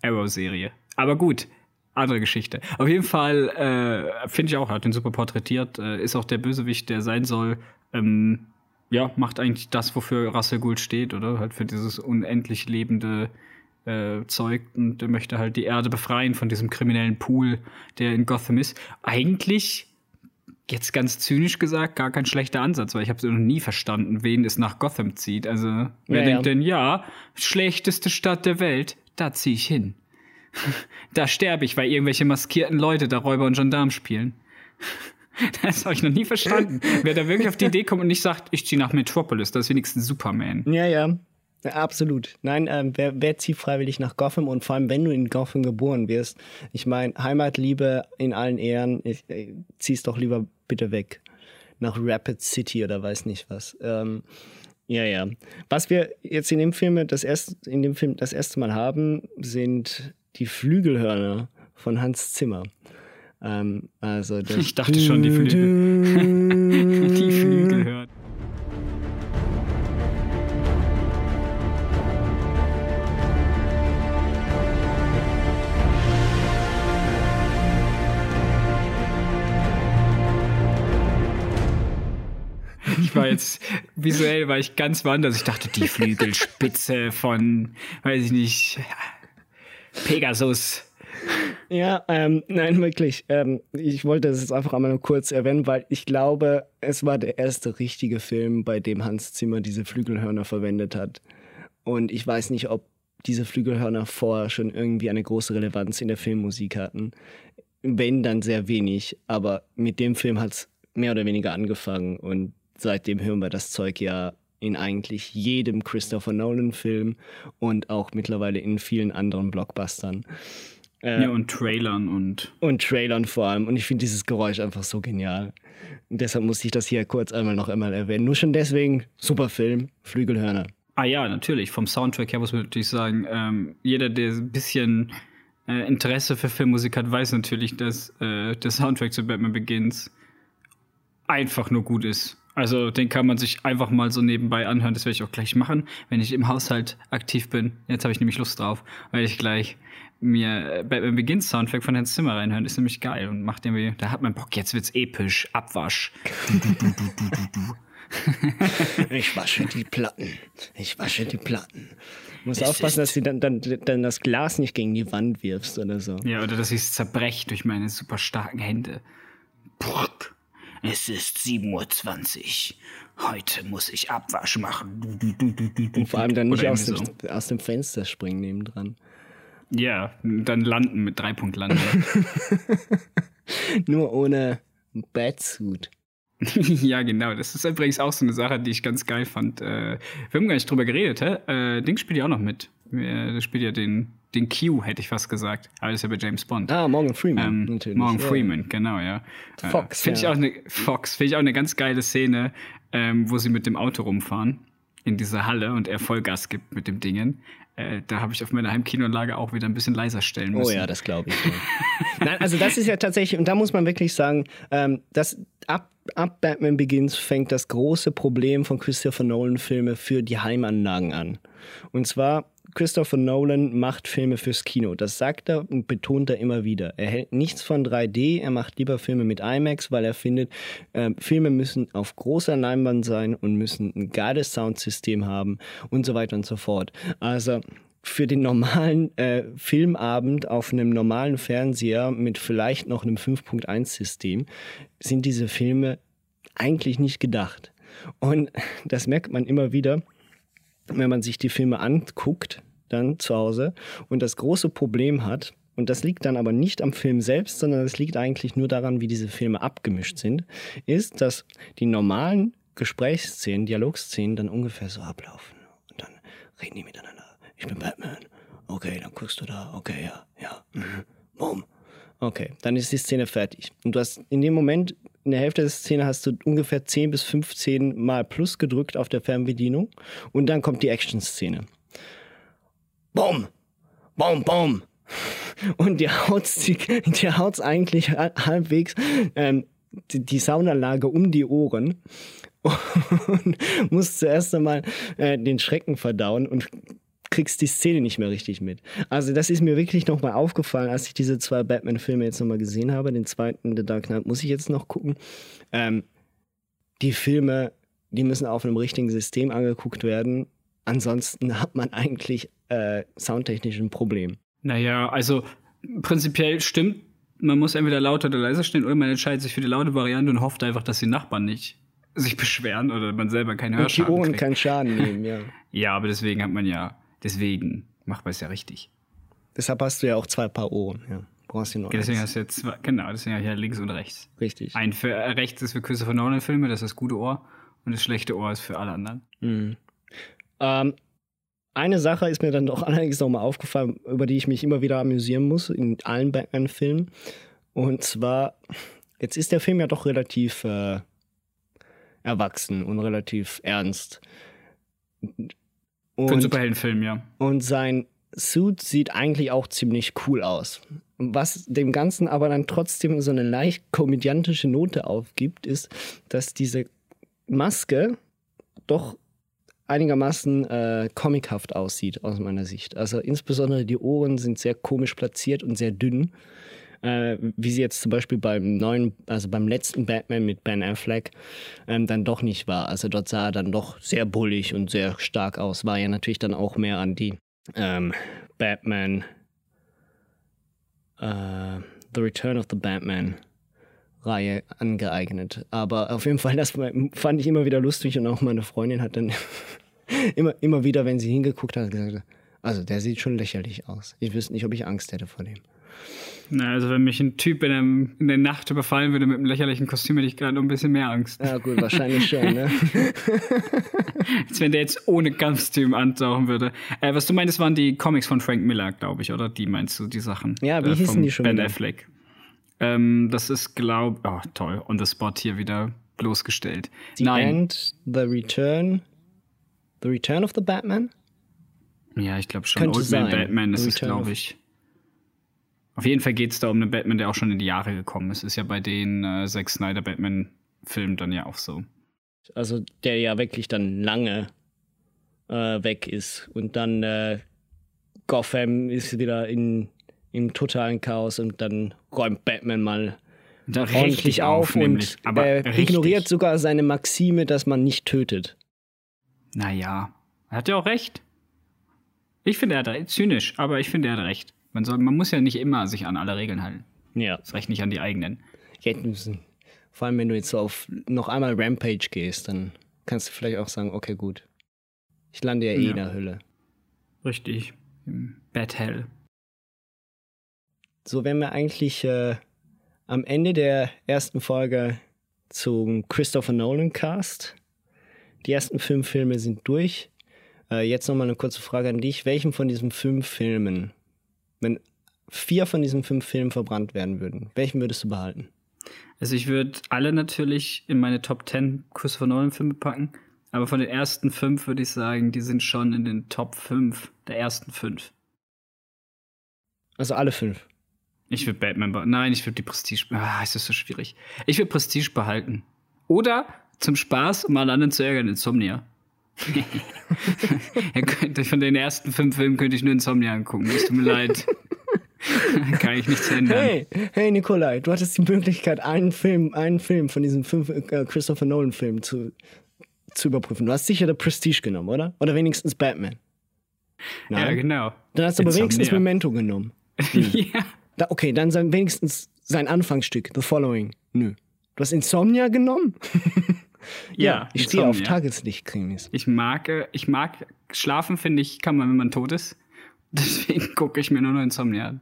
Arrow-Serie. Aber gut, andere Geschichte. Auf jeden Fall äh, finde ich auch, hat den super porträtiert, äh, ist auch der Bösewicht, der sein soll. Ähm, ja, macht eigentlich das, wofür Russell Gould steht, oder? Halt für dieses unendlich lebende äh, Zeug und der möchte halt die Erde befreien von diesem kriminellen Pool, der in Gotham ist. Eigentlich, jetzt ganz zynisch gesagt, gar kein schlechter Ansatz, weil ich habe noch nie verstanden, wen es nach Gotham zieht. Also, wer ja, denkt ja. denn, ja, schlechteste Stadt der Welt, da ziehe ich hin. *laughs* da sterbe ich, weil irgendwelche maskierten Leute da Räuber und Gendarm spielen. *laughs* *laughs* Das habe ich noch nie verstanden. Wer da wirklich auf die Idee kommt und nicht sagt, ich ziehe nach Metropolis, das ist wenigstens Superman. Ja, ja. absolut. Nein, ähm, wer, wer zieht freiwillig nach Gotham und vor allem, wenn du in Gotham geboren wirst, ich meine, Heimatliebe in allen Ehren, ich, ich, äh, zieh's doch lieber bitte weg. Nach Rapid City oder weiß nicht was. Ähm, ja, ja. Was wir jetzt in dem Film das erste, in dem Film das erste Mal haben, sind die Flügelhörner von Hans Zimmer. Ähm, also *laughs* ich dachte schon, die Flügel. *laughs* die Flügel hört. Ich war jetzt visuell war ich ganz woanders. Ich dachte, die Flügelspitze von, weiß ich nicht, Pegasus. Ja, ähm, nein, wirklich. Ähm, ich wollte das jetzt einfach einmal nur kurz erwähnen, weil ich glaube, es war der erste richtige Film, bei dem Hans Zimmer diese Flügelhörner verwendet hat. Und ich weiß nicht, ob diese Flügelhörner vorher schon irgendwie eine große Relevanz in der Filmmusik hatten. Wenn, dann sehr wenig. Aber mit dem Film hat es mehr oder weniger angefangen. Und seitdem hören wir das Zeug ja in eigentlich jedem Christopher Nolan-Film und auch mittlerweile in vielen anderen Blockbustern. Äh, ja, und Trailern und. Und Trailern vor allem. Und ich finde dieses Geräusch einfach so genial. Und deshalb muss ich das hier kurz einmal noch einmal erwähnen. Nur schon deswegen, super Film, Flügelhörner. Ah ja, natürlich. Vom Soundtrack her muss man natürlich sagen, ähm, jeder, der ein bisschen äh, Interesse für Filmmusik hat, weiß natürlich, dass äh, der Soundtrack zu Batman Begins einfach nur gut ist. Also den kann man sich einfach mal so nebenbei anhören. Das werde ich auch gleich machen, wenn ich im Haushalt aktiv bin. Jetzt habe ich nämlich Lust drauf, weil ich gleich mir Batman Begins Soundtrack von Hans Zimmer reinhören. Ist nämlich geil und macht irgendwie, da hat man Bock. Jetzt wird's episch. Abwasch. ich wasche die Platten. Ich wasche die Platten. Muss aufpassen, dass du dann, dann, dann das Glas nicht gegen die Wand wirfst oder so. Ja, oder dass ich es zerbreche durch meine super starken Hände. Bruck. Es ist 7.20 Uhr. Heute muss ich Abwasch machen. Und vor allem dann nicht aus dem, so. aus dem Fenster springen nebendran. Ja, dann landen mit drei Punkt landen. *laughs* *laughs* Nur ohne Batsuit. *laughs* ja, genau. Das ist übrigens auch so eine Sache, die ich ganz geil fand. Äh, wir haben gar nicht drüber geredet, hä? Äh, Ding spielt ja auch noch mit. Der spielt ja den, den Q, hätte ich fast gesagt. Aber das ist ja bei James Bond. Ah, Morgan Freeman, ähm, natürlich. Morgan ja. Freeman, genau, ja. Äh, Fox. Äh, finde ja. ich auch eine, Fox, finde ich auch eine ganz geile Szene, ähm, wo sie mit dem Auto rumfahren in dieser Halle und er Vollgas gibt mit dem Dingen. Äh, da habe ich auf meiner Heimkinoanlage auch wieder ein bisschen leiser stellen oh müssen. Oh ja, das glaube ich. *laughs* Nein, also das ist ja tatsächlich, und da muss man wirklich sagen, ähm, dass ab, ab Batman Begins fängt das große Problem von Christopher Nolan-Filme für die Heimanlagen an. Und zwar Christopher Nolan macht Filme fürs Kino. Das sagt er und betont er immer wieder. Er hält nichts von 3D, er macht lieber Filme mit IMAX, weil er findet, äh, Filme müssen auf großer Leinwand sein und müssen ein geiles Soundsystem haben und so weiter und so fort. Also für den normalen äh, Filmabend auf einem normalen Fernseher mit vielleicht noch einem 5.1-System sind diese Filme eigentlich nicht gedacht. Und *laughs* das merkt man immer wieder, wenn man sich die Filme anguckt, dann zu Hause und das große Problem hat, und das liegt dann aber nicht am Film selbst, sondern es liegt eigentlich nur daran, wie diese Filme abgemischt sind, ist, dass die normalen Gesprächsszenen, Dialogszenen dann ungefähr so ablaufen. Und dann reden die miteinander. Ich bin Batman. Okay, dann guckst du da. Okay, ja, ja. Mhm. Boom. Okay, dann ist die Szene fertig. Und du hast in dem Moment, in der Hälfte der Szene, hast du ungefähr 10 bis 15 Mal Plus gedrückt auf der Fernbedienung. Und dann kommt die Action-Szene. Boom! Boom, boom! Und die haut's, die, die haut's eigentlich halbwegs ähm, die, die Soundanlage um die Ohren *laughs* und musst zuerst einmal äh, den Schrecken verdauen und kriegst die Szene nicht mehr richtig mit. Also das ist mir wirklich nochmal aufgefallen, als ich diese zwei Batman-Filme jetzt nochmal gesehen habe. Den zweiten, The Dark Knight, muss ich jetzt noch gucken. Ähm, die Filme, die müssen auf einem richtigen System angeguckt werden. Ansonsten hat man eigentlich äh, soundtechnisch ein Problem. Naja, also prinzipiell stimmt, man muss entweder lauter oder leiser stehen oder man entscheidet sich für die laute Variante und hofft einfach, dass die Nachbarn nicht sich beschweren oder man selber keinen Hörschaden Und die Ohren keinen Schaden nehmen, *laughs* ja. ja, aber deswegen hat man ja, deswegen macht man es ja richtig. Deshalb hast du ja auch zwei Paar Ohren, ja. Brauchst du nur okay, deswegen eins. hast du jetzt zwei, genau, deswegen habe ich ja links und rechts. Richtig. Ein für äh, rechts ist für Christopher Nolan Filme, das ist das gute Ohr und das schlechte Ohr ist für alle anderen. Mhm. Ähm, eine Sache ist mir dann doch *laughs* allerdings nochmal aufgefallen, über die ich mich immer wieder amüsieren muss in allen Batman-Filmen. Und zwar, jetzt ist der Film ja doch relativ äh, erwachsen und relativ ernst. Und, Für einen Superheldenfilm, ja. Und sein Suit sieht eigentlich auch ziemlich cool aus. Was dem Ganzen aber dann trotzdem so eine leicht komödiantische Note aufgibt, ist, dass diese Maske doch einigermaßen äh, comichaft aussieht aus meiner Sicht. Also insbesondere die Ohren sind sehr komisch platziert und sehr dünn äh, wie sie jetzt zum Beispiel beim neuen, also beim letzten Batman mit Ben Affleck ähm, dann doch nicht war. Also dort sah er dann doch sehr bullig und sehr stark aus. War ja natürlich dann auch mehr an die ähm, Batman, äh, The Return of the Batman Reihe angeeignet. Aber auf jeden Fall, das fand ich immer wieder lustig und auch meine Freundin hat dann *laughs* immer, immer wieder, wenn sie hingeguckt hat, gesagt, also der sieht schon lächerlich aus. Ich wüsste nicht, ob ich Angst hätte vor dem. Na, also wenn mich ein Typ in, einem, in der Nacht überfallen würde mit einem lächerlichen Kostüm, hätte ich gerade noch ein bisschen mehr Angst. Ja gut, wahrscheinlich schon, ne? *laughs* Als wenn der jetzt ohne Kostüm antauchen würde. Äh, was du meinst, waren die Comics von Frank Miller, glaube ich, oder? Die meinst du, die Sachen? Ja, wie äh, hießen die schon Ben wieder? Affleck. Ähm, das ist, glaube oh toll, on the spot hier wieder bloßgestellt. The Nein. End, The Return, The Return of the Batman? Ja, ich glaube schon. Könnte Old Man Batman, das ist, glaube ich. Auf jeden Fall geht es da um einen Batman, der auch schon in die Jahre gekommen ist. Ist ja bei den äh, Zack Snyder Batman-Filmen dann ja auch so. Also der ja wirklich dann lange äh, weg ist und dann äh, Gotham ist wieder in, im totalen Chaos und dann räumt Batman mal ordentlich auf, auf und er ignoriert sogar seine Maxime, dass man nicht tötet. Naja, er hat ja auch recht. Ich finde, er hat recht. Zynisch, aber ich finde, er hat recht. Man, soll, man muss ja nicht immer sich an alle Regeln halten. Ja. Das reicht nicht an die eigenen. Vor allem, wenn du jetzt so auf noch einmal Rampage gehst, dann kannst du vielleicht auch sagen, okay, gut. Ich lande ja eh ja. in der Hölle. Richtig. Im Bad Hell. So wären wir eigentlich äh, am Ende der ersten Folge zum Christopher Nolan Cast. Die ersten fünf Filme sind durch. Äh, jetzt nochmal eine kurze Frage an dich. Welchen von diesen fünf Filmen wenn vier von diesen fünf Filmen verbrannt werden würden, welchen würdest du behalten? Also ich würde alle natürlich in meine Top 10 Christopher Nolan Filme packen, aber von den ersten fünf würde ich sagen, die sind schon in den Top 5 der ersten fünf. Also alle fünf? Ich würde Batman behalten. Nein, ich würde die Prestige. Ah, ist das so schwierig. Ich würde Prestige behalten. Oder zum Spaß, um alle anderen zu ärgern, Insomnia. Von den ersten fünf Filmen könnte ich nur Insomnia angucken. Es tut mir leid. *laughs* Kann ich nichts ändern. Hey, hey Nikolai, du hattest die Möglichkeit, einen Film, einen Film von diesen fünf äh, Christopher Nolan-Filmen zu, zu überprüfen. Du hast sicher The Prestige genommen, oder? Oder wenigstens Batman. Nein? Ja, genau. Dann hast du aber wenigstens Memento genommen. *laughs* Hm. ja. Da, okay, dann sein, wenigstens sein Anfangsstück, The Following. Nö. Du hast Insomnia genommen? *laughs* Ja, ich stehe auf Tageslicht-Krimis. Ich mag, äh, ich mag schlafen, finde ich, kann man, wenn man tot ist. *laughs* Deswegen gucke ich mir nur noch Insomnia an.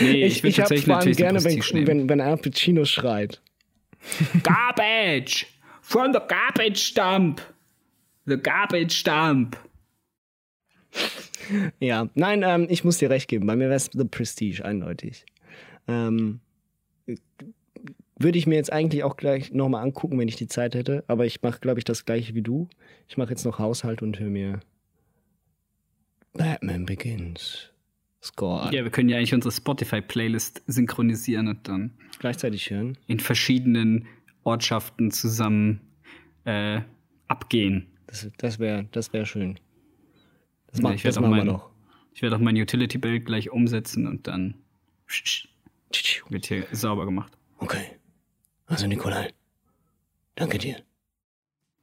Nee, ich, ich, ich tatsächlich natürlich gerne, wenn, nehmen. wenn, wenn Al Pacino schreit. Garbage! From the garbage dump! The garbage dump! Ja, nein, ähm, ich muss dir recht geben. Bei mir wäre es The Prestige, eindeutig. Ähm, würde ich mir jetzt eigentlich auch gleich nochmal angucken, wenn ich die Zeit hätte. Aber ich mache, glaube ich, das gleiche wie du. Ich mache jetzt noch Haushalt und höre mir Batman Begins Score an. Ja, wir können ja eigentlich unsere Spotify-Playlist synchronisieren und dann Gleichzeitig hören. in verschiedenen Ortschaften zusammen äh, abgehen. Das, das wäre das wär schön. Das, Ja, mach, ich das machen wir mein- noch. Ich werde auch mein Utility-Bild gleich umsetzen und dann wird hier sauber gemacht. Okay. Also, Nikolai, danke dir.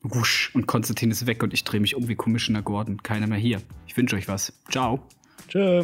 Wusch. Und Konstantin ist weg und ich drehe mich um wie Commissioner Gordon. Keiner mehr hier. Ich wünsche euch was. Ciao. Tschö.